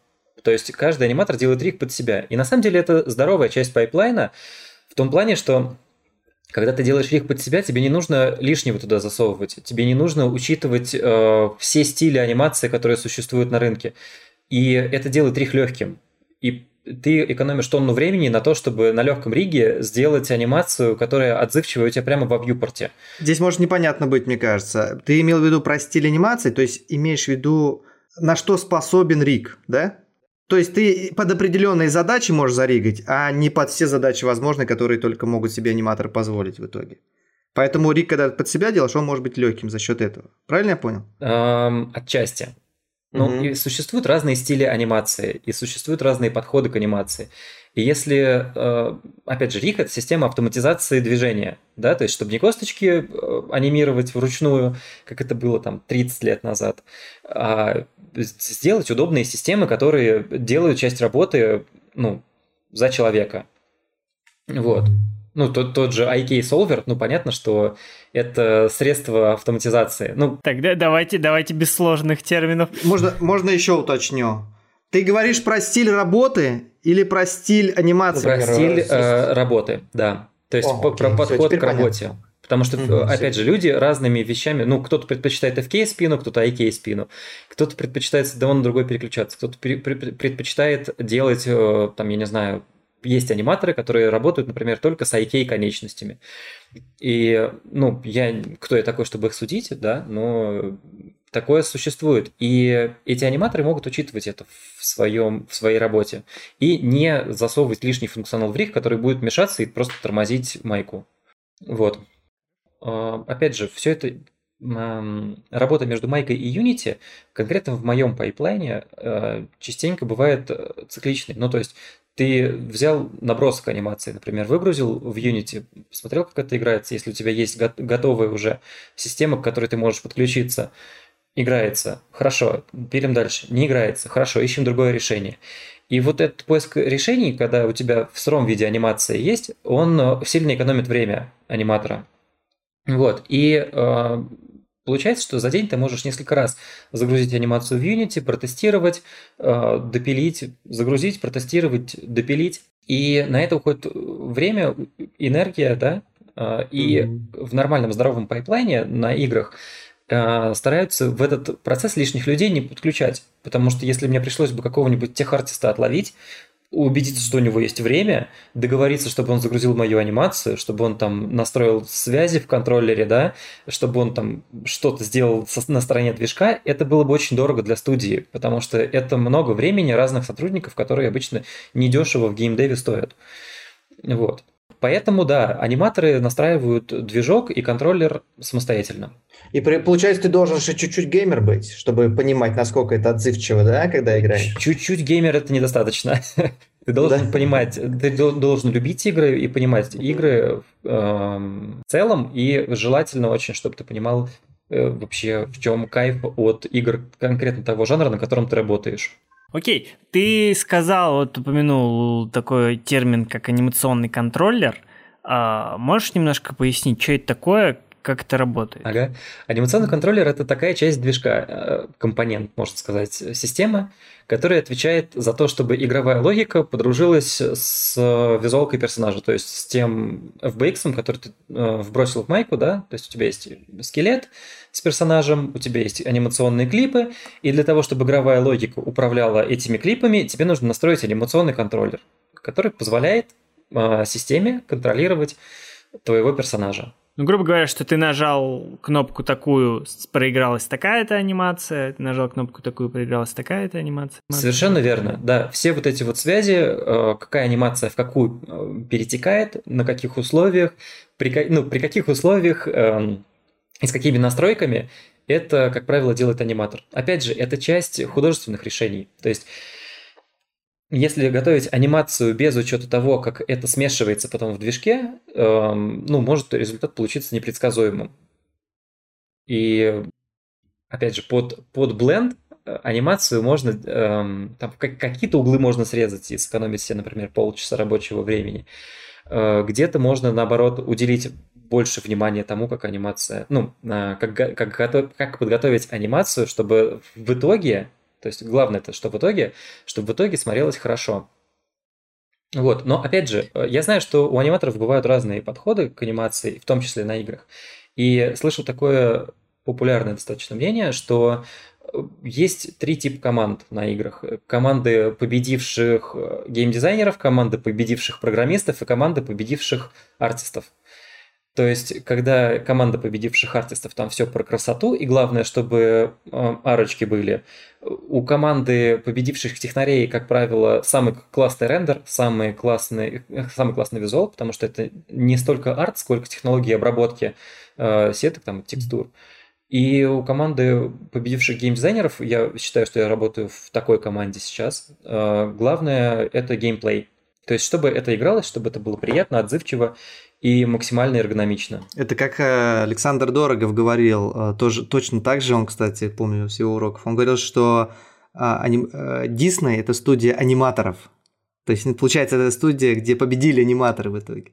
То есть каждый аниматор делает rig под себя. И на самом деле это здоровая часть пайплайна в том плане, что когда ты делаешь rig под себя, тебе не нужно лишнего туда засовывать. Тебе не нужно учитывать э, все стили анимации, которые существуют на рынке. И это делает rig легким. И ты экономишь тонну времени на то, чтобы на легком риге сделать анимацию, которая отзывчивая у тебя прямо во вьюпорте. Здесь может непонятно быть, мне кажется. Ты имел в виду про стиль анимации, то есть имеешь в виду, на что способен риг, да? То есть ты под определенные задачи можешь заригать, а не под все задачи возможные, которые только могут себе аниматор позволить в итоге. Поэтому риг, когда под себя делаешь, он может быть легким за счет этого. Правильно я понял? Эм, отчасти. Ну, mm-hmm. и существуют разные стили анимации, и существуют разные подходы к анимации. И если, э, опять же, рих – это система автоматизации движения, да, то есть, чтобы не косточки э, анимировать вручную, как это было там 30 лет назад, а сделать удобные системы, которые делают часть работы, ну, за человека. Вот. Ну, тот, тот же IK Solver, ну, понятно, что это средство автоматизации. Ну, Тогда давайте, давайте без сложных терминов. Можно, можно еще уточню. Ты говоришь про стиль работы или про стиль анимации? Про стиль э, работы, да. То есть О, по, про подход к работе. Понятно. Потому что, угу, опять все. же, люди разными вещами, ну, кто-то предпочитает FK спину, кто-то IK спину, кто-то предпочитает с одного на другой переключаться, кто-то предпочитает делать, э, там, я не знаю, есть аниматоры, которые работают, например, только с IK конечностями. И, ну, я, кто я такой, чтобы их судить, да, но такое существует. И эти аниматоры могут учитывать это в, своем, в своей работе и не засовывать лишний функционал в риг, который будет мешаться и просто тормозить майку. Вот. А, опять же, все это работа между майкой и Unity, конкретно в моем пайплайне, э, частенько бывает э, цикличной. Ну, то есть ты взял набросок анимации, например, выгрузил в Unity, посмотрел, как это играется, если у тебя есть готовая уже система, к которой ты можешь подключиться, играется, хорошо, перейдем дальше, не играется, хорошо, ищем другое решение. И вот этот поиск решений, когда у тебя в сыром виде анимация есть, он э, сильно экономит время аниматора. Вот, и э, Получается, что за день ты можешь несколько раз загрузить анимацию в Unity, протестировать, э, допилить, загрузить, протестировать, допилить. И на это уходит время, энергия, да, э, и mm-hmm. в нормальном здоровом пайплайне на играх э, стараются в этот процесс лишних людей не подключать. Потому что если мне пришлось бы какого-нибудь техартиста отловить, убедиться, что у него есть время, договориться, чтобы он загрузил мою анимацию, чтобы он там настроил связи в контроллере, да, чтобы он там что-то сделал на стороне движка, это было бы очень дорого для студии, потому что это много времени разных сотрудников, которые обычно недешево в геймдеве стоят. Вот. Поэтому, да, аниматоры настраивают движок и контроллер самостоятельно. И при, получается, ты должен же чуть-чуть геймер быть, чтобы понимать, насколько это отзывчиво, да, когда играешь? Чуть-чуть геймер это недостаточно. Ты должен да. понимать, ты должен любить игры и понимать игры э, в целом, и желательно очень, чтобы ты понимал э, вообще, в чем кайф от игр конкретно того жанра, на котором ты работаешь. Окей, ты сказал, вот упомянул такой термин, как анимационный контроллер. А можешь немножко пояснить, что это такое, как это работает? Ага. Анимационный контроллер – это такая часть движка, э, компонент, можно сказать, системы, которая отвечает за то, чтобы игровая логика подружилась с визуалкой персонажа, то есть с тем FBX, который ты э, вбросил в майку, да, то есть у тебя есть скелет с персонажем, у тебя есть анимационные клипы, и для того, чтобы игровая логика управляла этими клипами, тебе нужно настроить анимационный контроллер, который позволяет э, системе контролировать твоего персонажа. Ну, грубо говоря, что ты нажал кнопку такую, проигралась такая-то анимация, ты нажал кнопку такую, проигралась такая-то анимация. Совершенно верно, да. Все вот эти вот связи, э, какая анимация в какую э, перетекает, на каких условиях, при, ну, при каких условиях эм, и с какими настройками, это, как правило, делает аниматор. Опять же, это часть художественных решений. То есть если готовить анимацию без учета того, как это смешивается потом в движке, эм, ну, может результат получиться непредсказуемым. И, опять же, под, под бленд э, анимацию можно, эм, там какие-то углы можно срезать и сэкономить себе, например, полчаса рабочего времени. Э, где-то можно, наоборот, уделить больше внимания тому, как анимация, ну, э, как, как, как подготовить анимацию, чтобы в итоге то есть главное это, что в итоге, чтобы в итоге смотрелось хорошо. Вот, но опять же, э, я знаю, что у аниматоров бывают разные подходы к анимации, в том числе на играх. И слышал такое популярное достаточно мнение, что э, есть три типа команд на играх. Команды победивших э, геймдизайнеров, команды победивших программистов и команды победивших артистов. То есть, когда команда победивших артистов, там все про красоту, и главное, чтобы э, арочки были. У команды победивших технарей, как правило, самый классный рендер, самый классный, самый классный визуал, потому что это не столько арт, сколько технологии обработки э, сеток, там, текстур. И у команды победивших геймдизайнеров, я считаю, что я работаю в такой команде сейчас, э, главное это геймплей. То есть, чтобы это игралось, чтобы это было приятно, отзывчиво и максимально эргономично. Это как э, Александр Дорогов говорил, э, тоже, точно так же он, кстати, помню с его уроков, он говорил, что Дисней – это студия аниматоров. То есть, получается, это студия, где победили аниматоры в итоге.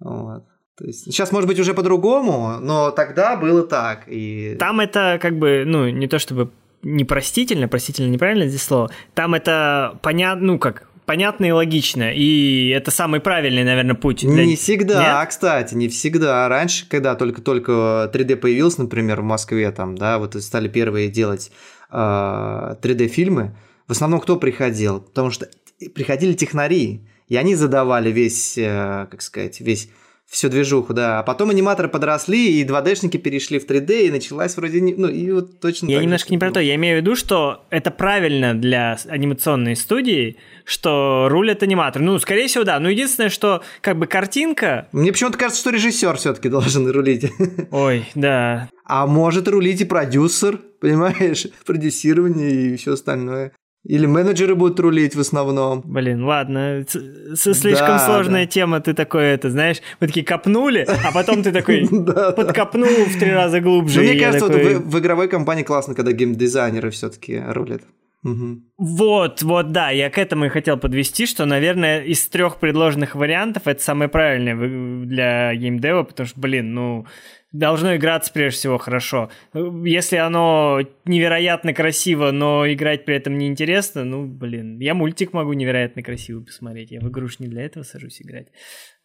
Вот. То есть, сейчас, может быть, уже по-другому, но тогда было так. И... Там это как бы, ну, не то чтобы непростительно, простительно неправильно здесь слово, там это понятно, ну, как, понятно и логично. И это самый правильный, наверное, путь. Для... Не всегда, Нет? кстати, не всегда. Раньше, когда только-только 3D появился, например, в Москве, там, да, вот стали первые делать э, 3D-фильмы, в основном кто приходил? Потому что приходили технари, и они задавали весь, э, как сказать, весь всю движуху, да. А потом аниматоры подросли, и 2D-шники перешли в 3D, и началась вроде... Ну, и вот точно Я немножко не про то. Я имею в виду, что это правильно для анимационной студии, что рулят аниматоры. Ну, скорее всего, да. Но единственное, что как бы картинка... Мне почему-то кажется, что режиссер все-таки должен рулить. Ой, да. А может рулить и продюсер, понимаешь? Продюсирование и все остальное. Или менеджеры будут рулить в основном. Блин, ладно, слишком да, сложная да. тема, ты такой, это, знаешь, вы такие копнули, а потом ты такой подкопнул в три раза глубже. Мне кажется, в игровой компании классно, когда геймдизайнеры все-таки рулят. Угу. Вот, вот, да, я к этому и хотел подвести, что, наверное, из трех предложенных вариантов это самое правильное для геймдева, потому что, блин, ну, должно играться прежде всего хорошо. Если оно невероятно красиво, но играть при этом неинтересно, ну, блин, я мультик могу невероятно красиво посмотреть, я в игру не для этого сажусь играть.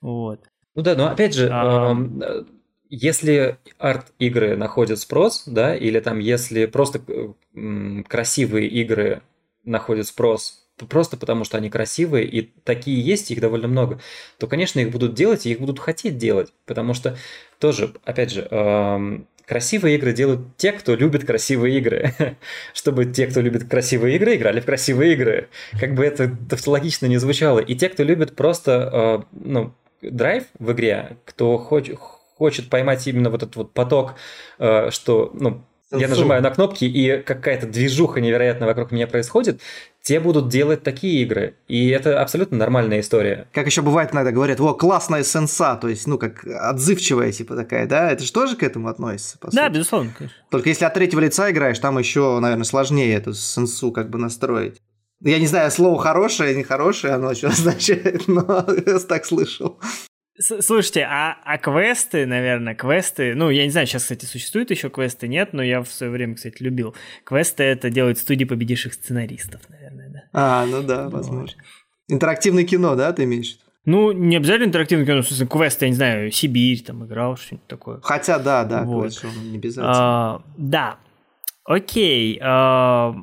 Вот. Ну да, но опять же, а... э, если арт-игры находят спрос, да, или там если просто э, красивые игры находят спрос, просто потому что они красивые, и такие есть, их довольно много, то, конечно, их будут делать, и их будут хотеть делать, потому что тоже, опять же, эм, красивые игры делают те, кто любит красивые игры. Чтобы те, кто любит красивые игры, играли в красивые игры. Как бы это тавтологично не звучало. И те, кто любит просто э, ну, драйв в игре, кто хочет хочет поймать именно вот этот вот поток, э, что, ну, я нажимаю на кнопки, и какая-то движуха невероятная вокруг меня происходит, те будут делать такие игры. И это абсолютно нормальная история. Как еще бывает иногда говорят, о, классная сенса, то есть, ну, как отзывчивая, типа такая, да? Это же тоже к этому относится, по Да, сути. безусловно, конечно. Только если от третьего лица играешь, там еще, наверное, сложнее эту сенсу как бы настроить. Я не знаю, слово хорошее, нехорошее, оно что означает, но я так слышал. Слушайте, а, а квесты, наверное, квесты, ну, я не знаю, сейчас, кстати, существуют еще квесты, нет, но я в свое время, кстати, любил. Квесты это делают студии победивших сценаристов, наверное. А, ну да, возможно. Интерактивное кино, да, ты имеешь? Ну, не обязательно интерактивное кино, в смысле, квесты, я не знаю, Сибирь там играл, что-нибудь такое. Хотя, да, да, вот. квест, не обязательно. А, да, окей. А,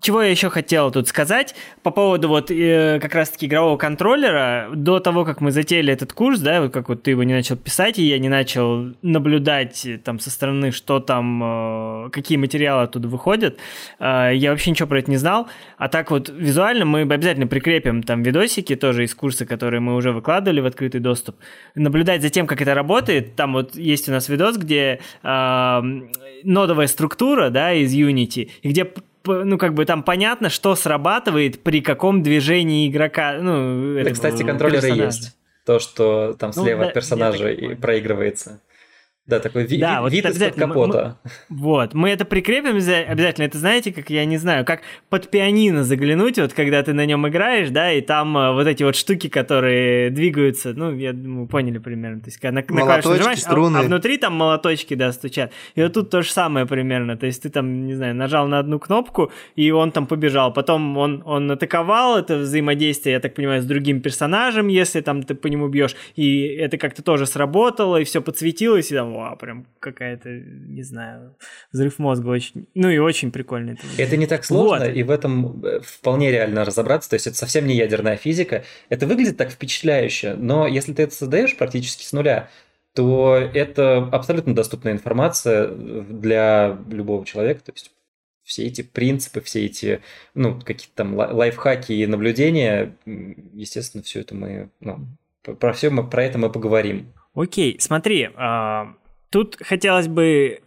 чего я еще хотел тут сказать по поводу вот э, как раз-таки игрового контроллера. До того, как мы затеяли этот курс, да, вот как вот ты его не начал писать, и я не начал наблюдать э, там со стороны, что там, э, какие материалы оттуда выходят, э, я вообще ничего про это не знал. А так вот визуально мы обязательно прикрепим там видосики тоже из курса, которые мы уже выкладывали в открытый доступ. Наблюдать за тем, как это работает. Там вот есть у нас видос, где э, нодовая структура, да, из Unity, и где ну, как бы там понятно, что срабатывает при каком движении игрока. Ну, да, кстати, контроллеры персонажа. есть. То, что там ну, слева ну, от персонажа и проигрывается. Да, такой ви- да, ви- вот вид из-под капота. Мы, вот, мы это прикрепим обязательно. Это знаете, как, я не знаю, как под пианино заглянуть, вот когда ты на нем играешь, да, и там э, вот эти вот штуки, которые двигаются, ну, я думаю, поняли примерно. То есть, когда на, на клавишу нажимаешь, струны. А, а внутри там молоточки, да, стучат. И вот тут то же самое примерно. То есть ты там, не знаю, нажал на одну кнопку, и он там побежал. Потом он, он атаковал это взаимодействие, я так понимаю, с другим персонажем, если там ты по нему бьешь, и это как-то тоже сработало, и все подсветилось, и там вау, прям какая-то, не знаю, взрыв мозга очень, ну и очень прикольный. Это не так сложно, вот. и в этом э, вполне реально разобраться, то есть это совсем не ядерная физика, это выглядит так впечатляюще, но если ты это создаешь практически с нуля, то это абсолютно доступная информация для любого человека, то есть все эти принципы, все эти, ну, какие-то там лайфхаки и наблюдения, естественно, все это мы, ну, про все мы, про это мы поговорим. Окей, смотри, а, тут хотелось бы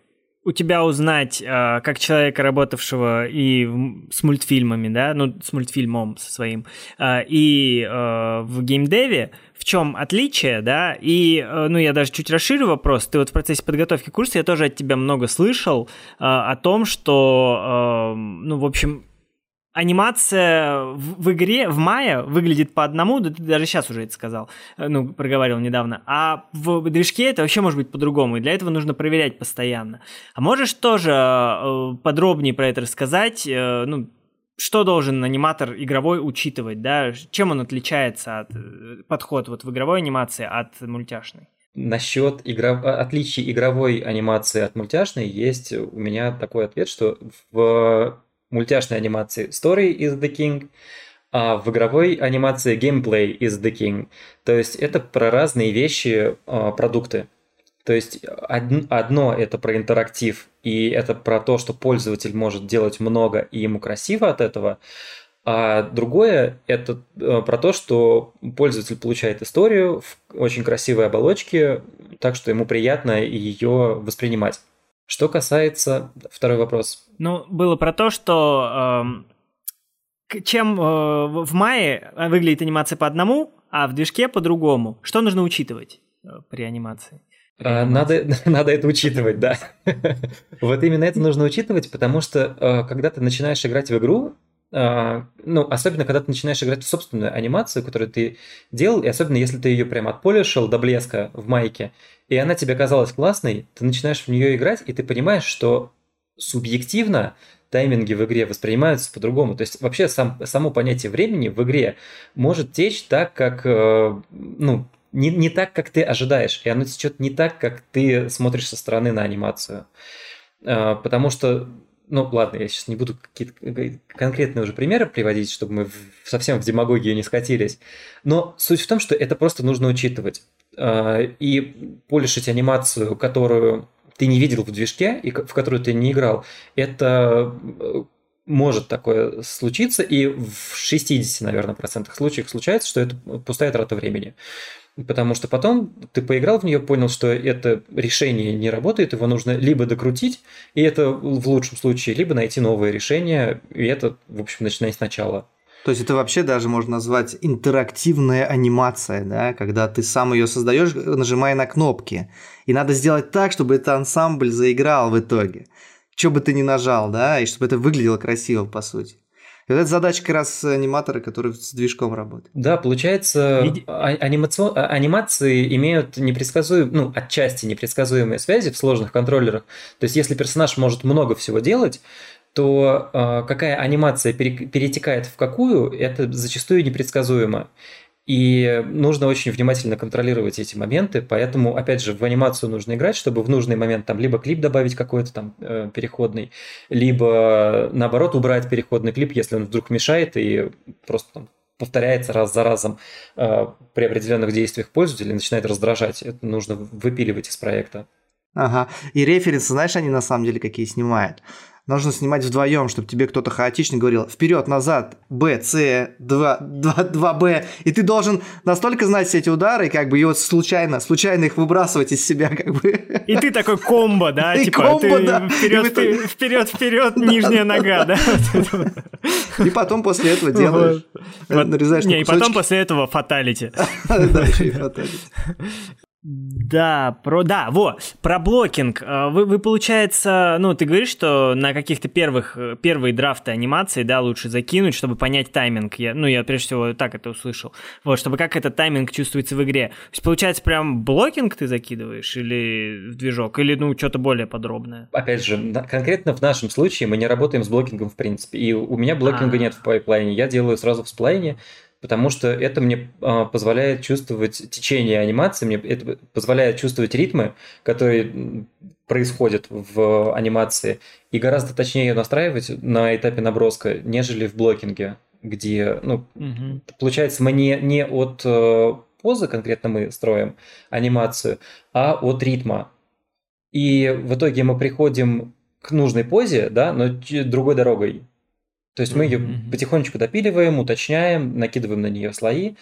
у тебя узнать, а, как человека, работавшего и с мультфильмами, да, ну, с мультфильмом со своим, а, и в геймдеве, в чем отличие, да, и, ну, я даже чуть расширю вопрос, ты вот в процессе подготовки курса, я тоже от тебя много слышал о том, что, ну, в общем, анимация в, в игре в мае выглядит по одному, да ты даже сейчас уже это сказал, э, ну, проговорил недавно, а в движке это вообще может быть по-другому, и для этого нужно проверять постоянно. А можешь тоже э, подробнее про это рассказать, э, ну, что должен аниматор игровой учитывать, да, чем он отличается от подход вот в игровой анимации от мультяшной? Насчет игро... отличий игровой анимации от мультяшной есть у меня такой ответ, что в мультяшной анимации Story is the King, а в игровой анимации Gameplay is the King. То есть это про разные вещи, а, продукты. То есть одно это про интерактив, и это про то, что пользователь может делать много, и ему красиво от этого. А другое это а, про то, что пользователь получает историю в очень красивой оболочке, так что ему приятно ее воспринимать. Что касается... Второй вопрос. Ну, было про то, что э, чем э, в мае выглядит анимация по одному, а в движке по-другому. Что нужно учитывать э, при анимации? А, надо, надо это учитывать, да. вот именно это нужно учитывать, потому что э, когда ты начинаешь играть в игру, ну, особенно когда ты начинаешь играть в собственную анимацию, которую ты делал, и особенно если ты ее прям отполишил до блеска в майке, и она тебе казалась классной, ты начинаешь в нее играть, и ты понимаешь, что субъективно тайминги в игре воспринимаются по-другому. То есть вообще сам, само понятие времени в игре может течь так, как, э, ну, не, не так, как ты ожидаешь, и оно течет не так, как ты смотришь со стороны на анимацию. Э, потому что ну ладно, я сейчас не буду какие-то конкретные уже примеры приводить, чтобы мы совсем в демагогию не скатились. Но суть в том, что это просто нужно учитывать. А, и полишить анимацию, которую ты не видел в движке и в которую ты не играл, это э, может такое случиться, и в 60, наверное, процентах случаев случается, что это пустая трата времени. Потому что потом ты поиграл в нее, понял, что это решение не работает, его нужно либо докрутить, и это в лучшем случае, либо найти новое решение, и это, в общем, начинать сначала. То есть это вообще даже можно назвать интерактивная анимация, да, когда ты сам ее создаешь, нажимая на кнопки. И надо сделать так, чтобы этот ансамбль заиграл в итоге. Что бы ты ни нажал, да, и чтобы это выглядело красиво, по сути. И вот это задача как раз аниматора, который с движком работает. Да, получается, Види... А, анимацион... А, анимации имеют непредсказуемые, ну, отчасти непредсказуемые связи в сложных контроллерах. То есть, если персонаж может много всего делать, то э, какая анимация пере, перетекает в какую, это зачастую непредсказуемо. И нужно очень внимательно контролировать эти моменты, поэтому, опять же, в анимацию нужно играть, чтобы в нужный момент там либо клип добавить какой-то там э, переходный, либо наоборот убрать переходный клип, если он вдруг мешает и просто там повторяется раз за разом э, при определенных действиях пользователя начинает раздражать. Это нужно выпиливать из проекта. Ага. И референсы, знаешь, они на самом деле какие снимают? Нужно снимать вдвоем, чтобы тебе кто-то хаотично говорил вперед, назад, Б, С, 2, 2, 2Б. И ты должен настолько знать все эти удары, как бы, и вот случайно, случайно их выбрасывать из себя, как бы. И ты такой комбо, да? И типа, комбо, ты да. Вперед, вперед, вперед, вперед, нижняя нога, да? И потом после этого делаешь, нарезаешь Не, и потом после этого fatality. Да, еще и fatality. Да, про, да, во, про blocking. А, вы, вы, получается, ну, ты говоришь, что на каких-то первых, э, первые драфты анимации, да, лучше закинуть, чтобы понять тайминг. Я, ну, я прежде всего так это услышал. Вот, чтобы как этот тайминг чувствуется в игре. То есть, получается, прям blocking ты закидываешь или в движок, или, ну, что-то более подробное? Опять же, конкретно в нашем случае мы не работаем с блокингом, в принципе. И у меня блокинга А-а-а. нет в пайплайне. Я делаю сразу в сплайне, потому что это мне а, позволяет чувствовать течение анимации, мне это позволяет чувствовать ритмы, которые происходят в анимации, и гораздо точнее ее настраивать на этапе наброска, нежели в блокинге, где, ну, угу. получается, мы не, не от э, позы конкретно мы строим анимацию, а от ритма. И в итоге мы приходим к нужной позе, да, но другой дорогой. То есть мы ее потихонечку допиливаем, уточняем, накидываем на нее слои,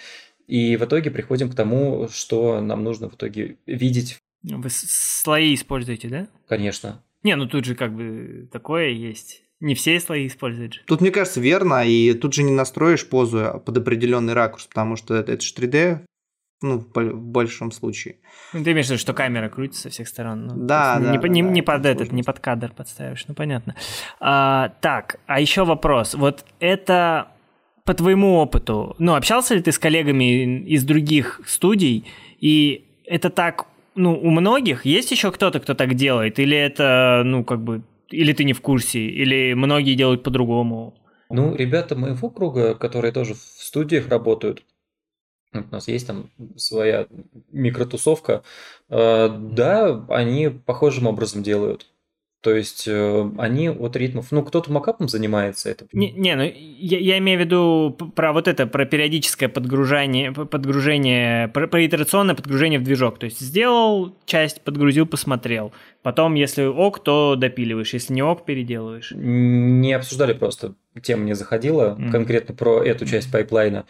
и в итоге приходим к тому, что нам нужно в итоге видеть. Вы слои используете, да? Конечно. Не, ну тут же как бы такое есть. Не все слои используют же. Тут, мне кажется, верно, и тут же не настроишь позу под определенный ракурс, потому что это, это же 3D, ну, в, большом случае. Ну, ты имеешь в виду, что камера крутится со всех сторон. Ну, да, да, не, да, не, да, не под этот, не под кадр подставишь, ну понятно. А, так, а еще вопрос. Вот это по твоему опыту, ну, общался ли ты с коллегами из других студий, и это так, ну, у многих есть еще кто-то, кто так делает, или это, ну, как бы, или ты не в курсе, или многие делают по-другому? Ну, ребята моего круга, которые тоже в студиях работают, у нас есть там своя микротусовка, э, да, они похожим образом делают. То есть э, они от ритмов, ну кто-то макапом занимается это. Не, не ну я, я имею в виду про вот это, про периодическое подгружение, подгружение, про, про итерационное подгружение в движок. То есть сделал часть, подгрузил, посмотрел. Потом, если ок, то допиливаешь, если не ок, переделываешь. Не обсуждали просто, тема не заходила mm-hmm. конкретно про эту часть пайплайна.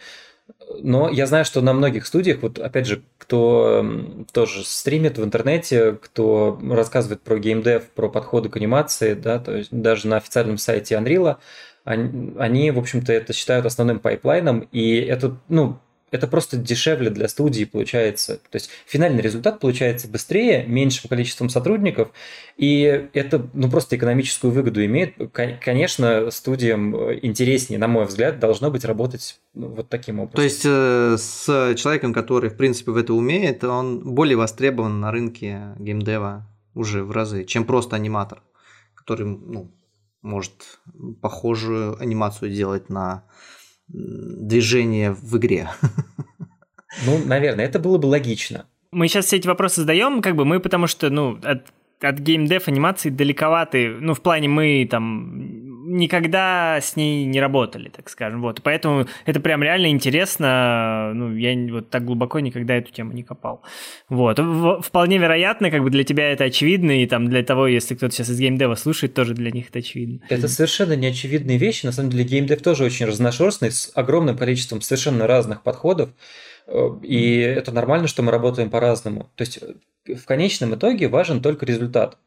Но я знаю, что на многих студиях, вот опять же, кто тоже стримит в интернете, кто рассказывает про геймдев, про подходы к анимации, да, то есть даже на официальном сайте Unreal, они, они в общем-то, это считают основным пайплайном, и это, ну, это просто дешевле для студии получается. То есть финальный результат получается быстрее, меньшим количеством сотрудников, и это ну, просто экономическую выгоду имеет. Конечно, студиям интереснее, на мой взгляд, должно быть работать ну, вот таким образом. То есть э, с человеком, который, в принципе, в это умеет, он более востребован на рынке геймдева уже в разы, чем просто аниматор, который ну, может похожую анимацию делать на движение в игре. Ну, наверное, это было бы логично. Мы сейчас все эти вопросы задаем, как бы мы, потому что, ну, от, от геймдев анимации далековаты, ну, в плане мы там никогда с ней не работали, так скажем. Вот. Поэтому это прям реально интересно. Ну, я вот так глубоко никогда эту тему не копал. Вот. Вполне вероятно, как бы для тебя это очевидно, и там для того, если кто-то сейчас из геймдева слушает, тоже для них это очевидно. Это совершенно неочевидные вещи. На самом деле геймдев тоже очень разношерстный, с огромным количеством совершенно разных подходов. Э, и это нормально, что мы работаем по-разному. То есть э, в конечном итоге важен только результат.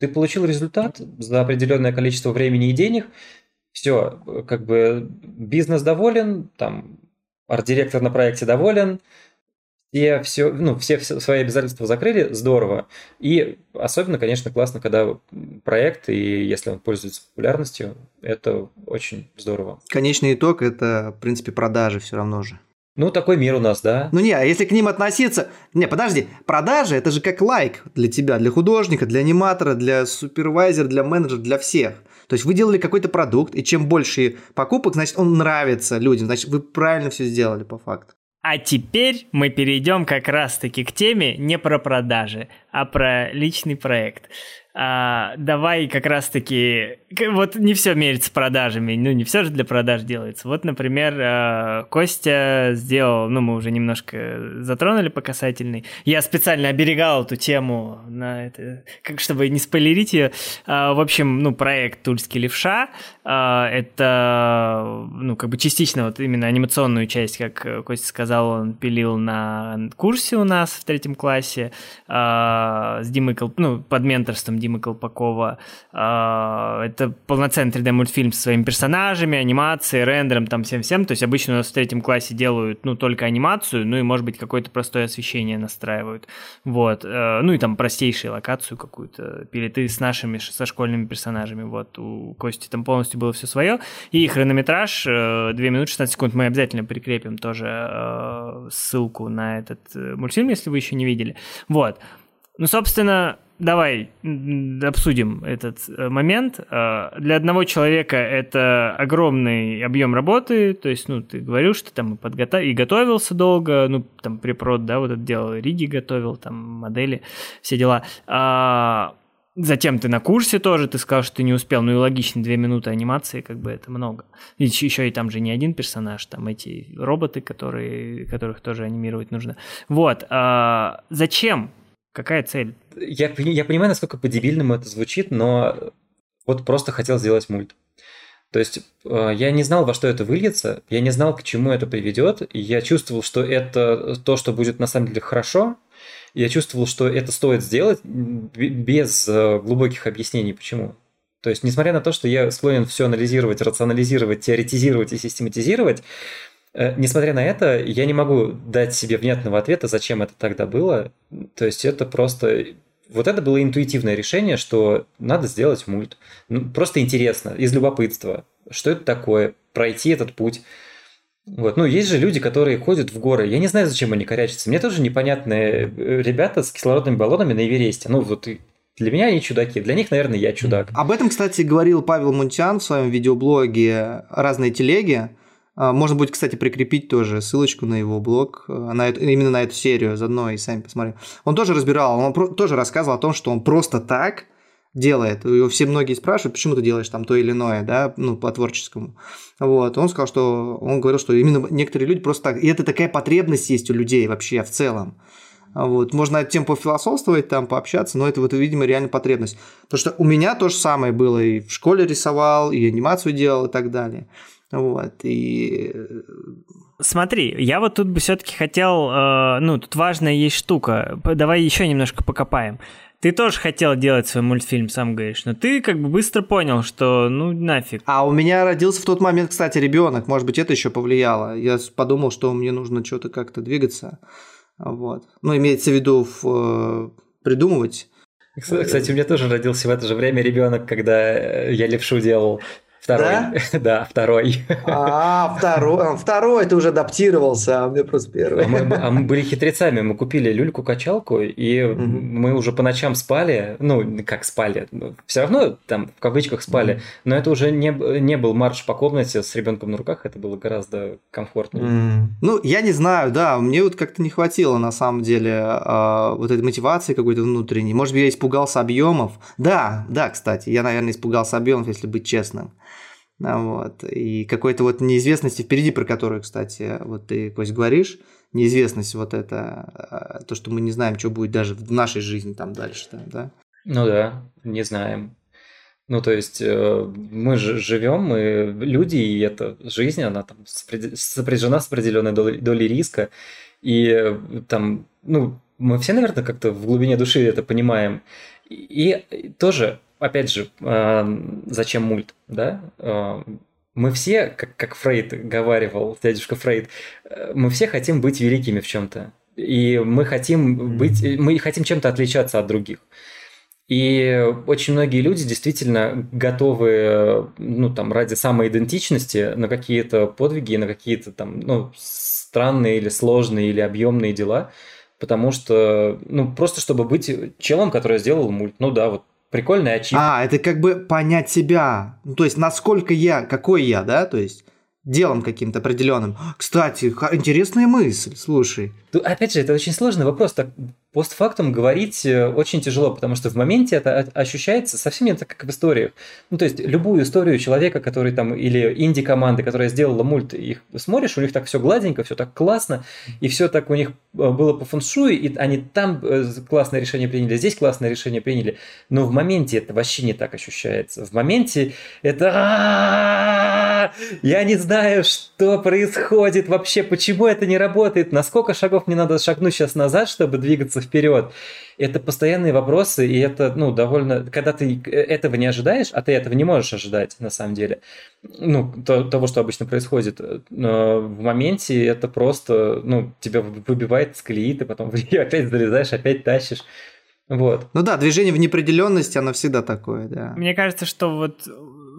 Ты получил результат за определенное количество времени и денег, все, как бы бизнес доволен, там арт-директор на проекте доволен, все, все, ну, все, свои обязательства закрыли, здорово. И особенно, конечно, классно, когда проект, и если он пользуется популярностью, это очень здорово. Конечный итог – это, в принципе, продажи все равно же. Ну, такой мир у нас, да. Ну не, а если к ним относиться... Не, подожди, продажи это же как лайк для тебя, для художника, для аниматора, для супервайзера, для менеджера, для всех. То есть вы делали какой-то продукт, и чем больше покупок, значит, он нравится людям, значит, вы правильно все сделали по факту. А теперь мы перейдем как раз-таки к теме не про продажи, а про личный проект а, давай как раз-таки, вот не все мерится продажами, ну не все же для продаж делается. Вот, например, а, Костя сделал, ну мы уже немножко затронули по касательной. Я специально оберегал эту тему, на это, как чтобы не спойлерить ее. А, в общем, ну проект Тульский левша, а, это, ну как бы частично вот именно анимационную часть, как Костя сказал, он пилил на курсе у нас в третьем классе с Димой, ну под менторством Димы Колпакова. А, это полноценный 3D-мультфильм со своими персонажами, анимацией, рендером, там всем-всем. То есть обычно у нас в третьем классе делают, ну, только анимацию, ну и, может быть, какое-то простое освещение настраивают. Вот. Э, ну и там простейшую локацию какую-то пилит с нашими, со школьными персонажами. Вот. У Кости там полностью было все свое. И хронометраж 2 э, минуты 16 секунд. Мы обязательно прикрепим тоже э, ссылку на этот мультфильм, если вы еще не видели. Вот. Ну, собственно, давай обсудим этот э, момент. Э, для одного человека это огромный объем работы, то есть, ну, ты говорил, что там подготов... и готовился долго, ну, там, препрод, да, вот это дело, Риги готовил, там, модели, все дела. А... Затем ты на курсе тоже, ты сказал, что ты не успел, ну и логично, две минуты анимации, как бы это много. И еще и там же не один персонаж, там эти роботы, которые, которых тоже анимировать нужно. Вот, а зачем Какая цель? Я, я понимаю, насколько по-дебильному это звучит, но вот просто хотел сделать мульт. То есть э, я не знал, во что это выльется, я не знал, к чему это приведет, я чувствовал, что это то, что будет на самом деле хорошо, я чувствовал, что это стоит сделать без э, глубоких объяснений, почему. То есть, несмотря на то, что я склонен все анализировать, рационализировать, теоретизировать и систематизировать, несмотря на это, я не могу дать себе внятного ответа, зачем это тогда было. То есть это просто... Вот это было интуитивное решение, что надо сделать мульт. Ну, просто интересно, из любопытства. Что это такое? Пройти этот путь. Вот. Ну, есть же люди, которые ходят в горы. Я не знаю, зачем они корячатся. Мне тоже непонятные э, ребята с кислородными баллонами на Эвересте. Ну, вот для меня они чудаки, для них, наверное, я чудак. Об этом, кстати, говорил Павел Мунтян в своем видеоблоге «Разные телеги». А, можно будет, кстати, прикрепить тоже ссылочку на его блог, э, на эту, именно на эту серию заодно и сами посмотрим. Он тоже разбирал, он про, тоже рассказывал о том, что он просто так делает. Его все многие спрашивают, почему ты делаешь там то или иное, да, ну, по творческому. Вот. Он сказал, что он говорил, что именно некоторые люди просто так. И это такая потребность есть у людей вообще в целом. Вот. Можно эту тему пофилософствовать, там, пообщаться, но это вот, видимо, реально потребность. Потому что у меня то же самое было. И в школе рисовал, и анимацию делал, и так далее. Вот, и... Э, Смотри, я вот тут бы все-таки хотел, э, ну, тут важная есть штука. Давай еще немножко покопаем. Ты тоже хотел делать свой мультфильм, сам говоришь, но ты как бы быстро понял, что ну нафиг. А у меня родился в тот момент, кстати, ребенок. Может быть, это еще повлияло. Я подумал, что мне нужно что-то как-то двигаться. Вот. Ну, имеется в виду в, э, придумывать. Кстати, у меня тоже родился в это же время ребенок, когда я левшу делал. Второй. Да? да, второй. А, второй. А, второй ты уже адаптировался, а мне просто первый. А мы, а мы были хитрецами. Мы купили люльку-качалку, и угу. мы уже по ночам спали. Ну, как спали. Все равно там в кавычках спали. Угу. Но это уже не, не был марш по комнате с ребенком на руках. Это было гораздо комфортнее. Угу. Ну, я не знаю, да. Мне вот как-то не хватило на самом деле э, вот этой мотивации какой-то внутренней. Может быть, я испугался объемов. Да, да, кстати. Я, наверное, испугался объемов, если быть честным. Вот. И какой-то вот неизвестности впереди, про которую, кстати, вот ты, Кость, говоришь, неизвестность вот это, а, то, что мы не знаем, что будет даже в нашей жизни там дальше, да? Ну да, не знаем. Ну, то есть э, мы живем, мы люди, и эта жизнь, она там сопряжена с определенной долей риска. И э, там, ну, мы все, наверное, как-то в глубине души это понимаем. И тоже опять же, э, зачем мульт, да? Э, мы все, как, как Фрейд говаривал, дядюшка Фрейд, э, мы все хотим быть великими в чем-то. И мы хотим быть, мы хотим чем-то отличаться от других. И очень многие люди действительно готовы, ну, там, ради самоидентичности на какие-то подвиги, на какие-то там, ну, странные или сложные или объемные дела, потому что, ну, просто чтобы быть челом, который сделал мульт. Ну да, вот прикольный ачив. А, это как бы понять себя. Ну, то есть, насколько я, какой я, да? То есть, делом каким-то определенным. Кстати, интересная мысль, слушай. Опять же, это очень сложный вопрос. Так постфактум говорить э, очень тяжело, потому что в моменте это ощущается совсем не так, как в историях. Ну, то есть, любую историю человека, который там, или инди-команды, которая сделала мульт, их смотришь, у них так все гладенько, все так классно, и все так у них э, было по фэншую, и они там э, классное решение приняли, здесь классное решение приняли. Но в моменте это вообще не так ощущается. В моменте это... Я не знаю, что происходит вообще, почему это не работает, на сколько шагов мне надо шагнуть сейчас назад, чтобы двигаться двигаться вперед. Это постоянные вопросы, и это, ну, довольно... Когда ты этого не ожидаешь, а ты этого не можешь ожидать, на самом деле, ну, то, того, что обычно происходит, но в моменте это просто, ну, тебя выбивает с колеи, ты потом опять залезаешь, опять тащишь. Вот. Ну да, движение в неопределенности, оно всегда такое, да. Мне кажется, что вот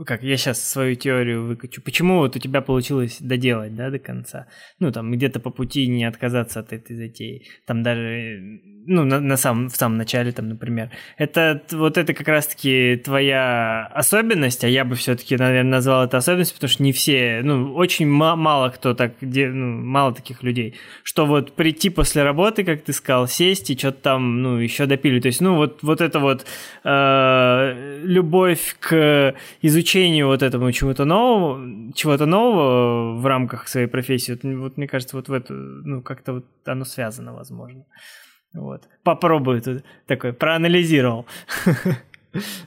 как я сейчас свою теорию выкачу, почему вот у тебя получилось доделать, да, до конца? Ну, там, где-то по пути не отказаться от этой затеи. Там даже, ну, на, на самом, в самом начале, там, например. Это вот это как раз-таки твоя особенность, а я бы все-таки, наверное, назвал это особенностью, потому что не все, ну, очень мало кто так, ну, мало таких людей, что вот прийти после работы, как ты сказал, сесть и что-то там, ну, еще допилить. То есть, ну, вот, вот это вот э, любовь к изучению обучению вот этому чему-то новому, чего-то нового в рамках своей профессии, вот, вот мне кажется, вот в это, ну, как-то вот оно связано, возможно. Вот. Попробую тут такой, проанализировал.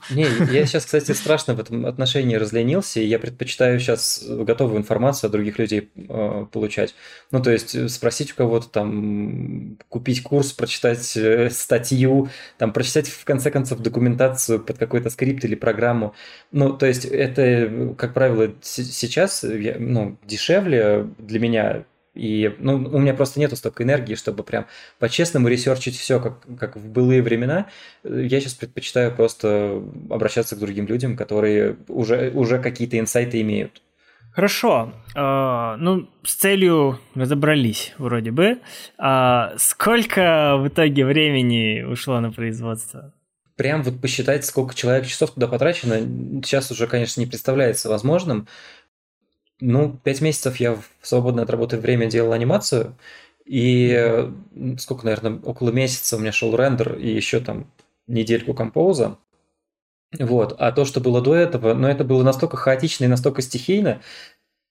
Не, я сейчас, кстати, страшно в этом отношении разленился, и я предпочитаю сейчас готовую информацию от других людей э, получать. Ну, то есть э, спросить у кого-то там, купить курс, прочитать э, статью, там, прочитать в конце концов документацию под какой-то скрипт или программу. Ну, то есть это, как правило, сейчас ну, дешевле для меня и ну, у меня просто нету столько энергии, чтобы прям по-честному ресерчить все, как, как в былые времена. Я сейчас предпочитаю просто обращаться к другим людям, которые уже, уже какие-то инсайты имеют. Хорошо. Uh, ну, с целью разобрались вроде бы. Uh, сколько в итоге времени ушло на производство? Прям вот посчитать, сколько человек часов туда потрачено, сейчас уже, конечно, не представляется возможным. Ну, пять месяцев я в свободное от работы время делал анимацию, и сколько, наверное, около месяца у меня шел рендер, и еще там недельку композа. Вот. А то, что было до этого, ну, это было настолько хаотично и настолько стихийно,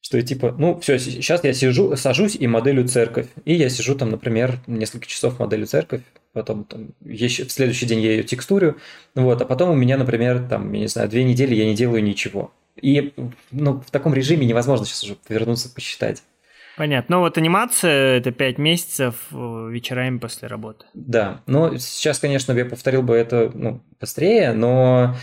что типа, ну, все, сейчас я сижу, сажусь и моделю церковь. И я сижу там, например, несколько часов моделю церковь, потом там, еще, в следующий день я ее текстурю, вот, а потом у меня, например, там, я не знаю, две недели я не делаю ничего. И ну, в таком режиме невозможно сейчас уже повернуться, посчитать. Понятно. Ну вот анимация – это 5 месяцев э, вечерами после работы. Да. Ну, сейчас, конечно, я повторил бы это ну, быстрее, но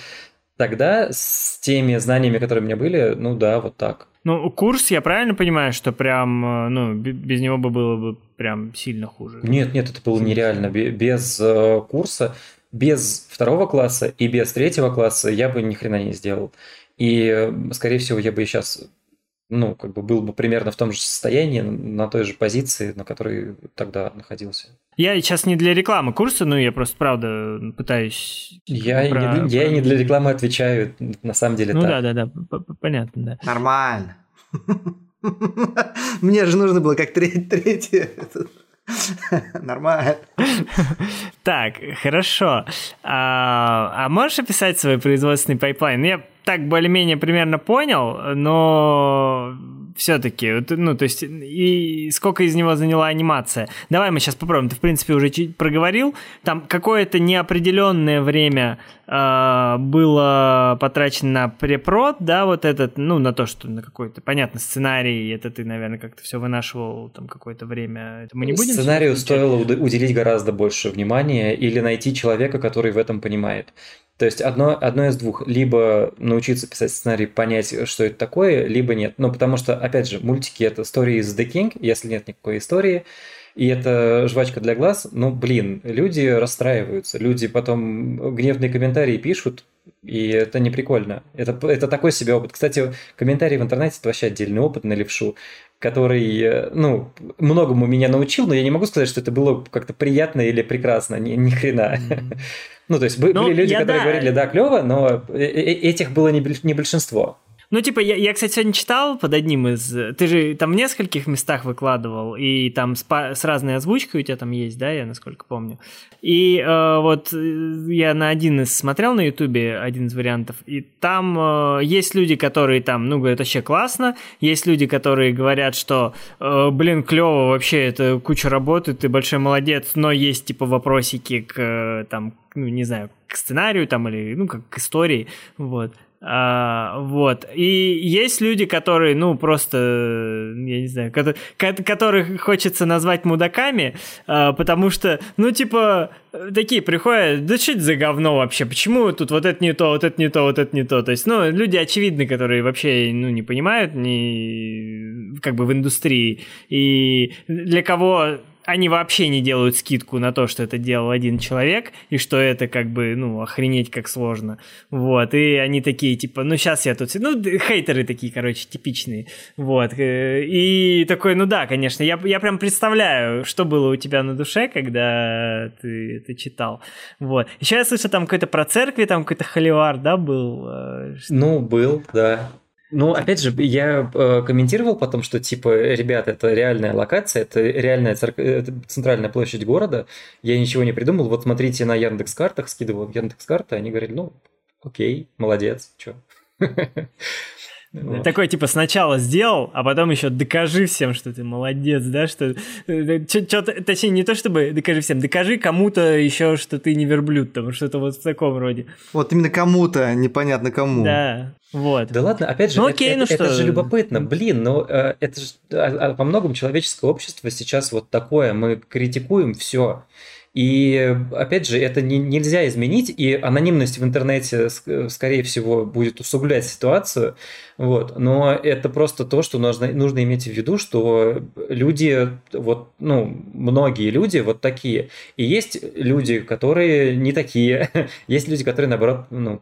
тогда с теми знаниями, которые у меня были, ну да, вот так. Ну, курс, я правильно понимаю, что прям, э, ну, без него бы было бы прям сильно хуже? Нет, нет, это было нереально. Без э, курса, без второго класса и без третьего класса я бы ни хрена не сделал. И, скорее всего, я бы сейчас, ну, как бы был бы примерно в том же состоянии, на той же позиции, на которой тогда находился. Я сейчас не для рекламы курса, но я просто, правда, пытаюсь... Я, про, не, я не для рекламы отвечаю, на самом деле Ну так. да, да, да, понятно, да. Нормально. Мне же нужно было как третье Нормально. Так, хорошо. А, а можешь описать свой производственный пайплайн? Я так более-менее примерно понял, но все-таки, ну, то есть, и сколько из него заняла анимация? Давай мы сейчас попробуем. Ты, в принципе, уже чуть проговорил. Там какое-то неопределенное время э, было потрачено на препрод, да, вот этот, ну, на то, что на какой-то, понятно, сценарий, это ты, наверное, как-то все вынашивал там какое-то время. Это мы не будем Сценарию стоило уделить гораздо больше внимания или найти человека, который в этом понимает. То есть одно, одно из двух. Либо научиться писать сценарий, понять, что это такое, либо нет. Ну, потому что, опять же, мультики – это story is the king, если нет никакой истории, и это жвачка для глаз, ну, блин, люди расстраиваются, люди потом гневные комментарии пишут, и это не прикольно. Это, это такой себе опыт. Кстати, комментарии в интернете – это вообще отдельный опыт на левшу который, э, ну, многому меня научил, но я не могу сказать, что это было как-то приятно или прекрасно, ни, ни хрена. Mm-hmm. ну, то есть были ну, люди, которые да. говорили, да, клево, но э, э, этих было не большинство. Ну, типа, я, я, кстати, сегодня читал под одним из... Ты же там в нескольких местах выкладывал, и там с, с разной озвучкой у тебя там есть, да, я насколько помню. И э, вот э, я на один из смотрел на Ютубе, один из вариантов, и там э, есть люди, которые там, ну, говорят, вообще классно, есть люди, которые говорят, что, э, блин, клево, вообще, это куча работы, ты большой молодец, но есть, типа, вопросики к, э, там, ну, не знаю, к сценарию там или, ну, как к истории, вот. А, вот. И есть люди, которые, ну, просто, я не знаю, ко- которых хочется назвать мудаками, а, потому что, ну, типа, такие приходят, да что это за говно вообще, почему тут вот это не то, вот это не то, вот это не то. То есть, ну, люди очевидны, которые вообще, ну, не понимают, ни, как бы в индустрии, и для кого они вообще не делают скидку на то, что это делал один человек, и что это как бы, ну, охренеть как сложно. Вот, и они такие, типа, ну, сейчас я тут... Ну, хейтеры такие, короче, типичные. Вот, э, и такой, ну да, конечно, я, я прям представляю, что было у тебя на душе, когда ты это читал. Вот. Еще я слышу, там какой-то про церкви, там какой-то холивар, да, был? Э, ну, был, да. Ну, опять же, я э, комментировал потом, что типа, ребята, это реальная локация, это реальная церк... это центральная площадь города. Я ничего не придумал. Вот смотрите на Яндекс картах, скидывал Яндекс карты, они говорили, ну, окей, молодец, чё. Вот. Такой, типа, сначала сделал, а потом еще докажи всем, что ты молодец, да, что... Э, Что-то, точнее, не то чтобы докажи всем, докажи кому-то еще, что ты не верблюд, там, что-то вот в таком роде. Вот именно кому-то, непонятно кому. Да, вот. Да ладно, опять же, ну, окей, это, ну это, что? это же любопытно. Блин, ну э, это же а, а, во многом человеческое общество сейчас вот такое. Мы критикуем все. И опять же, это не, нельзя изменить, и анонимность в интернете, скорее всего, будет усугублять ситуацию. Вот. Но это просто то, что нужно, нужно иметь в виду, что люди, вот, ну, многие люди вот такие. И есть люди, которые не такие. есть люди, которые, наоборот, ну,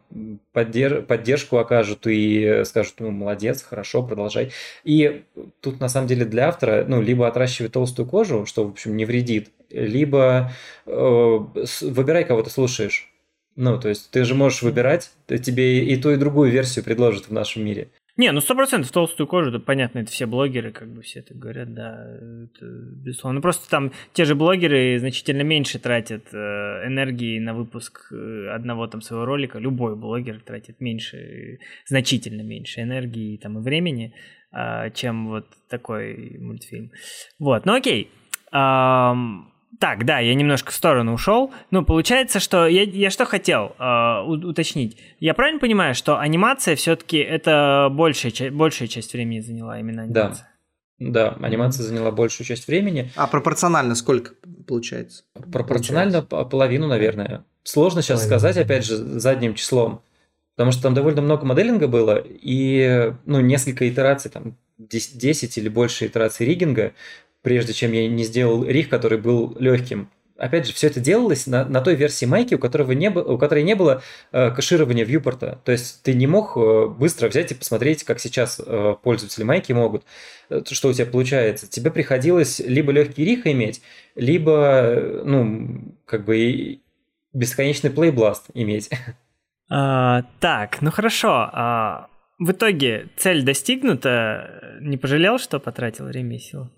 поддерж, поддержку окажут и скажут, ну, молодец, хорошо, продолжай. И тут, на самом деле, для автора, ну, либо отращивать толстую кожу, что, в общем, не вредит, либо э, выбирай, кого ты слушаешь. Ну, то есть ты же можешь выбирать, тебе и ту, и другую версию предложат в нашем мире. Не, ну сто процентов толстую кожу, да, понятно, это все блогеры, как бы все это говорят, да, это, безусловно. Ну, просто там те же блогеры значительно меньше тратят э, энергии на выпуск э, одного там своего ролика. Любой блогер тратит меньше, значительно меньше энергии там и времени, э, чем вот такой мультфильм. Вот, ну окей. Um, так, да, я немножко в сторону ушел. Ну, получается, что я, я что хотел э, уточнить. Я правильно понимаю, что анимация все-таки это большая, большая часть времени заняла именно анимация? Да. Да, анимация заняла большую часть времени. А пропорционально сколько получается? Пропорционально получается? половину, наверное. Сложно сейчас Половина. сказать, опять же, задним числом. Потому что там довольно много моделинга было, и ну, несколько итераций, там 10, 10 или больше итераций риггинга, прежде чем я не сделал рих, который был легким. Опять же, все это делалось на, на той версии майки, у, которого не было, у которой не было э, кэширования вьюпорта. То есть ты не мог э, быстро взять и посмотреть, как сейчас э, пользователи майки могут, э, что у тебя получается. Тебе приходилось либо легкий рих иметь, либо, э, ну, как бы бесконечный плейбласт иметь. А, так, ну хорошо. А, в итоге цель достигнута. Не пожалел, что потратил силы?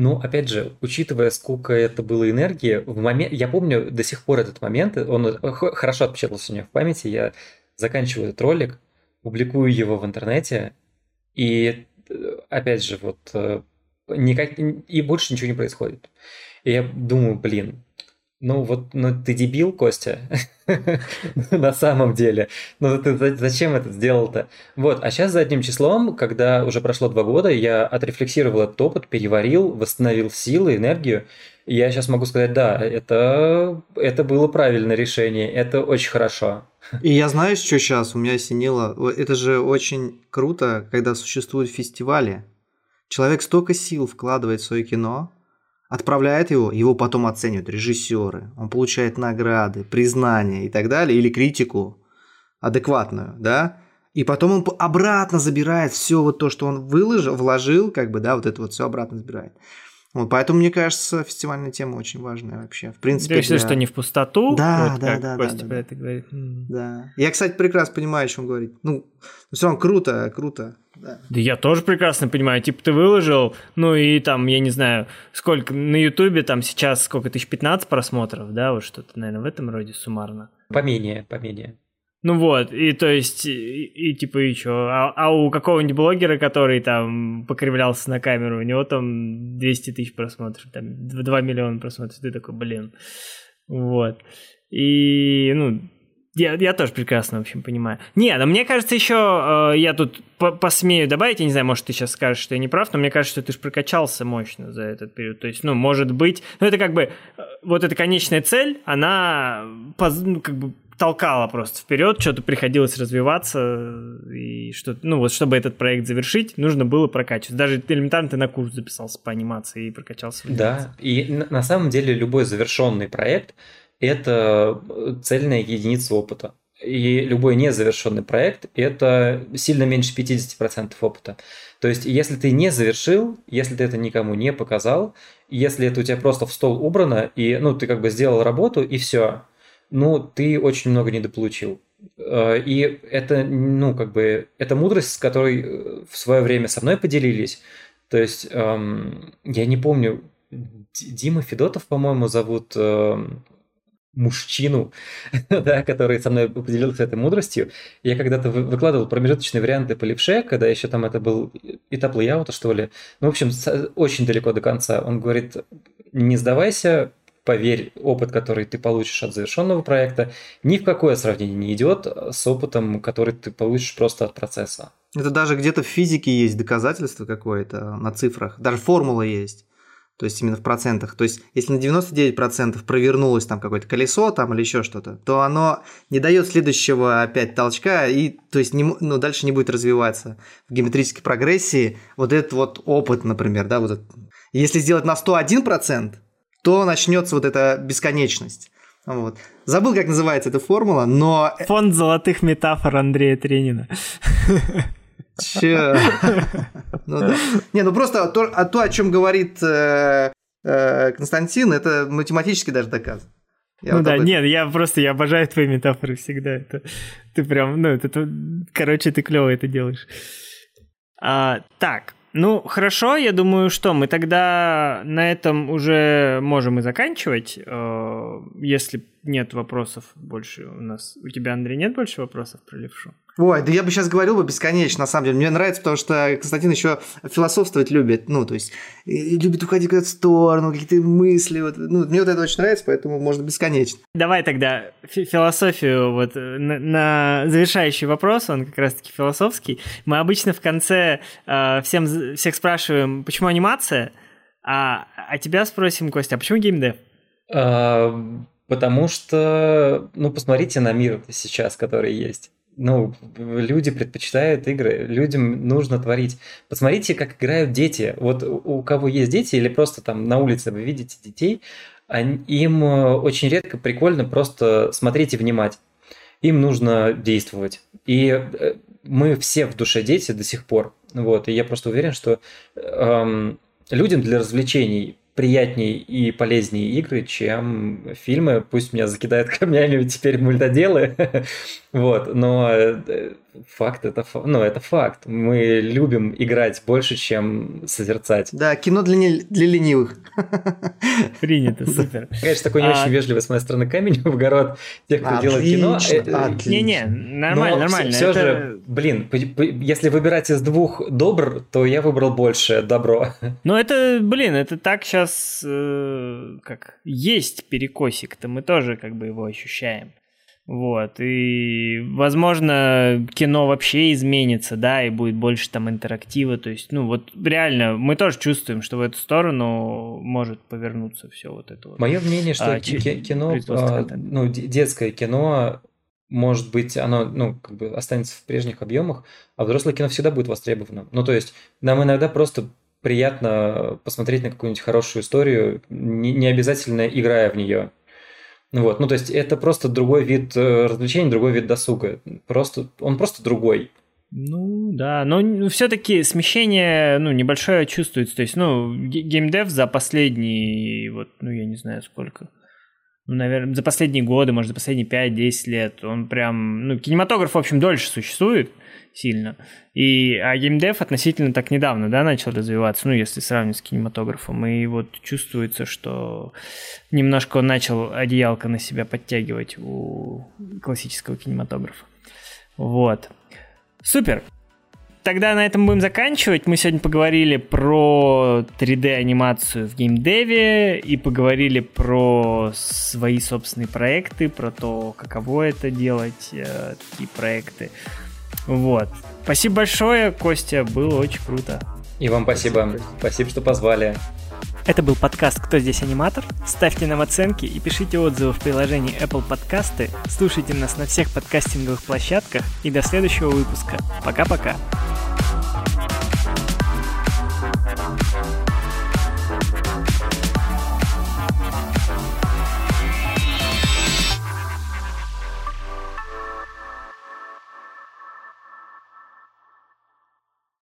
Ну, опять же, учитывая, сколько это было энергии, в момент, я помню до сих пор этот момент, он э, хорошо отпечатался у меня в памяти, я заканчиваю этот ролик, публикую его в интернете, и э, опять же, вот э, никак, и больше ничего не происходит. И я думаю, блин, ну вот, ну ты дебил, Костя, на самом деле. Ну ты зачем это сделал-то? Вот, а сейчас задним числом, когда уже прошло два года, я отрефлексировал этот опыт, переварил, восстановил силы, энергию, я сейчас могу сказать, да, это, это было правильное решение, это очень хорошо. И я знаю, что сейчас у меня осенило. Это же очень круто, когда существуют фестивали. Человек столько сил вкладывает в свое кино, отправляет его, его потом оценивают режиссеры, он получает награды, признание и так далее, или критику адекватную, да, и потом он обратно забирает все вот то, что он выложил, вложил, как бы, да, вот это вот все обратно забирает. Вот, поэтому, мне кажется, фестивальная тема очень важная вообще. В принципе, решил, для- что не в пустоту? Да, вот да, как да, Костя да, да. это говорит. Да. Я, кстати, прекрасно понимаю, о чем говорить. Ну, все равно круто, круто. Да. Да я тоже прекрасно понимаю. Типа ты выложил, ну и там, я не знаю, сколько на Ютубе там сейчас сколько тысяч 15 просмотров, да, вот что-то, наверное, в этом роде суммарно. Поменее, поменее. Ну вот, и то есть, и, и типа и чё, а, а у какого-нибудь блогера, который там покривлялся на камеру, у него там 200 тысяч просмотров, там 2 миллиона просмотров, ты такой, блин, вот. И, ну, я, я тоже прекрасно, в общем, понимаю. Не, но мне кажется, еще я тут по- посмею добавить, я не знаю, может, ты сейчас скажешь, что я не прав, но мне кажется, что ты же прокачался мощно за этот период. То есть, ну, может быть, ну, это как бы, э, вот эта конечная цель, она, поз- ну, как бы, толкала просто вперед, что-то приходилось развиваться, и что ну вот, чтобы этот проект завершить, нужно было прокачиваться. Даже элементарно ты на курс записался по анимации и прокачался. Да, и на самом деле любой завершенный проект – это э, цельная единица опыта. И любой незавершенный проект – это сильно меньше 50% опыта. То есть, если ты не завершил, если ты это никому не показал, если это у тебя просто в стол убрано, и ну, ты как бы сделал работу, и все, ну, ты очень много недополучил. Э, И это, ну, как бы, это мудрость, с которой э, в свое время со мной поделились. То есть, эм, я не помню, Дима Федотов, по-моему, зовут эм, мужчину, да, который со мной поделился этой мудростью. Я когда-то вы- выкладывал промежуточные варианты по левше, когда еще там это был этап лейаута, что ли. Ну, в общем, очень далеко до конца. Он говорит, не сдавайся, поверь, опыт, который ты получишь от завершенного проекта, ни в какое сравнение не идет с опытом, который ты получишь просто от процесса. Это даже где-то в физике есть доказательство какое-то на цифрах. Даже формула есть. То есть именно в процентах. То есть если на 99% провернулось там какое-то колесо там или еще что-то, то оно не дает следующего опять толчка и то есть не, ну, дальше не будет развиваться в геометрической прогрессии. Вот этот вот опыт, например, да, вот этот. Если сделать на 101%, то начнется вот эта бесконечность. Вот. Забыл, как называется эта формула, но Фонд золотых метафор Андрея Тренина. Че? Ну да. Не, ну просто то, а то, о чем говорит э, э, Константин, это математически даже доказано. Я ну вот да, этом. нет, я просто, я обожаю твои метафоры всегда. Это, ты прям, ну, это, это- короче, ты клево это делаешь. А, так, ну, хорошо, я думаю, что мы тогда на этом уже можем и заканчивать. Э, Если нет вопросов больше у нас. У тебя, Андрей, нет больше вопросов про левшу? Ой, да я бы сейчас говорил бы бесконечно, на самом деле. Мне нравится, потому что Константин еще философствовать любит. Ну, то есть, любит уходить куда-то в сторону, какие-то мысли. Вот. Ну, мне вот это очень нравится, поэтому можно бесконечно. Давай тогда фи- философию, вот э, на, на завершающий вопрос, он как раз-таки философский. Мы обычно в конце э, всем, всех спрашиваем, почему анимация, а, а тебя спросим, Костя, а почему геймдев? А, Потому что, ну, посмотрите на мир сейчас, который есть. Ну, люди предпочитают игры, людям нужно творить. Посмотрите, как играют дети. Вот у кого есть дети, или просто там на улице вы видите детей, они- им э, очень редко прикольно просто смотреть и внимать. Им нужно действовать. И э, мы все в душе дети до сих пор. Вот, и я просто уверен, что эм, людям для развлечений приятнее и полезнее игры, чем фильмы. Пусть меня закидают камнями теперь мультоделы. вот, но э, факт это, ну, это факт. Мы любим играть больше, чем созерцать. Да, кино для, не- для ленивых. Принято, супер. Конечно, такой не А- очень вежливый с моей стороны камень в огород тех, кто делает кино. Отлично, Э, э, отлично. Не-не, нормально, Но нормально. Все, это- же, блин, если выбирать из двух добр, то я выбрал больше добро. Ну это, блин, это так сейчас, как, есть перекосик-то, мы тоже как бы его ощущаем. Вот, и, возможно, кино вообще изменится, да, и будет больше там интерактива, то есть, ну, вот реально, мы тоже чувствуем, что в эту сторону может повернуться все вот это вот. Мое мнение, что А, кино, а, ну, де- детское кино, может быть, оно, ну, как бы останется в прежних объемах, а взрослое кино всегда будет востребовано. Ну, то есть, нам иногда просто приятно посмотреть на какую-нибудь хорошую историю, не, не обязательно играя в нее. Ну Вот, ну то есть это просто другой вид э, развлечений, другой вид досуга. Просто, он просто другой. Ну, да, но все-таки смещение, ну, небольшое чувствуется. То есть, ну, геймдев за последние, вот, ну, я не знаю сколько, ну, наверное, за последние годы, может, за последние 5-10 лет, он прям, ну, кинематограф, в общем, дольше существует сильно. И, а геймдев относительно так недавно, да, начал развиваться, ну, если сравнивать с кинематографом. И вот чувствуется, что немножко он начал одеялко на себя подтягивать у классического кинематографа. Вот. Супер. Тогда на этом будем заканчивать. Мы сегодня поговорили про 3D-анимацию в геймдеве и поговорили про свои собственные проекты, про то, каково это делать, э, такие проекты. Вот. Спасибо большое, Костя, было очень круто. И вам спасибо. Спасибо, спасибо что позвали. Это был подкаст «Кто здесь аниматор?». Ставьте нам оценки и пишите отзывы в приложении Apple Подкасты. Слушайте нас на всех подкастинговых площадках. И до следующего выпуска. Пока-пока.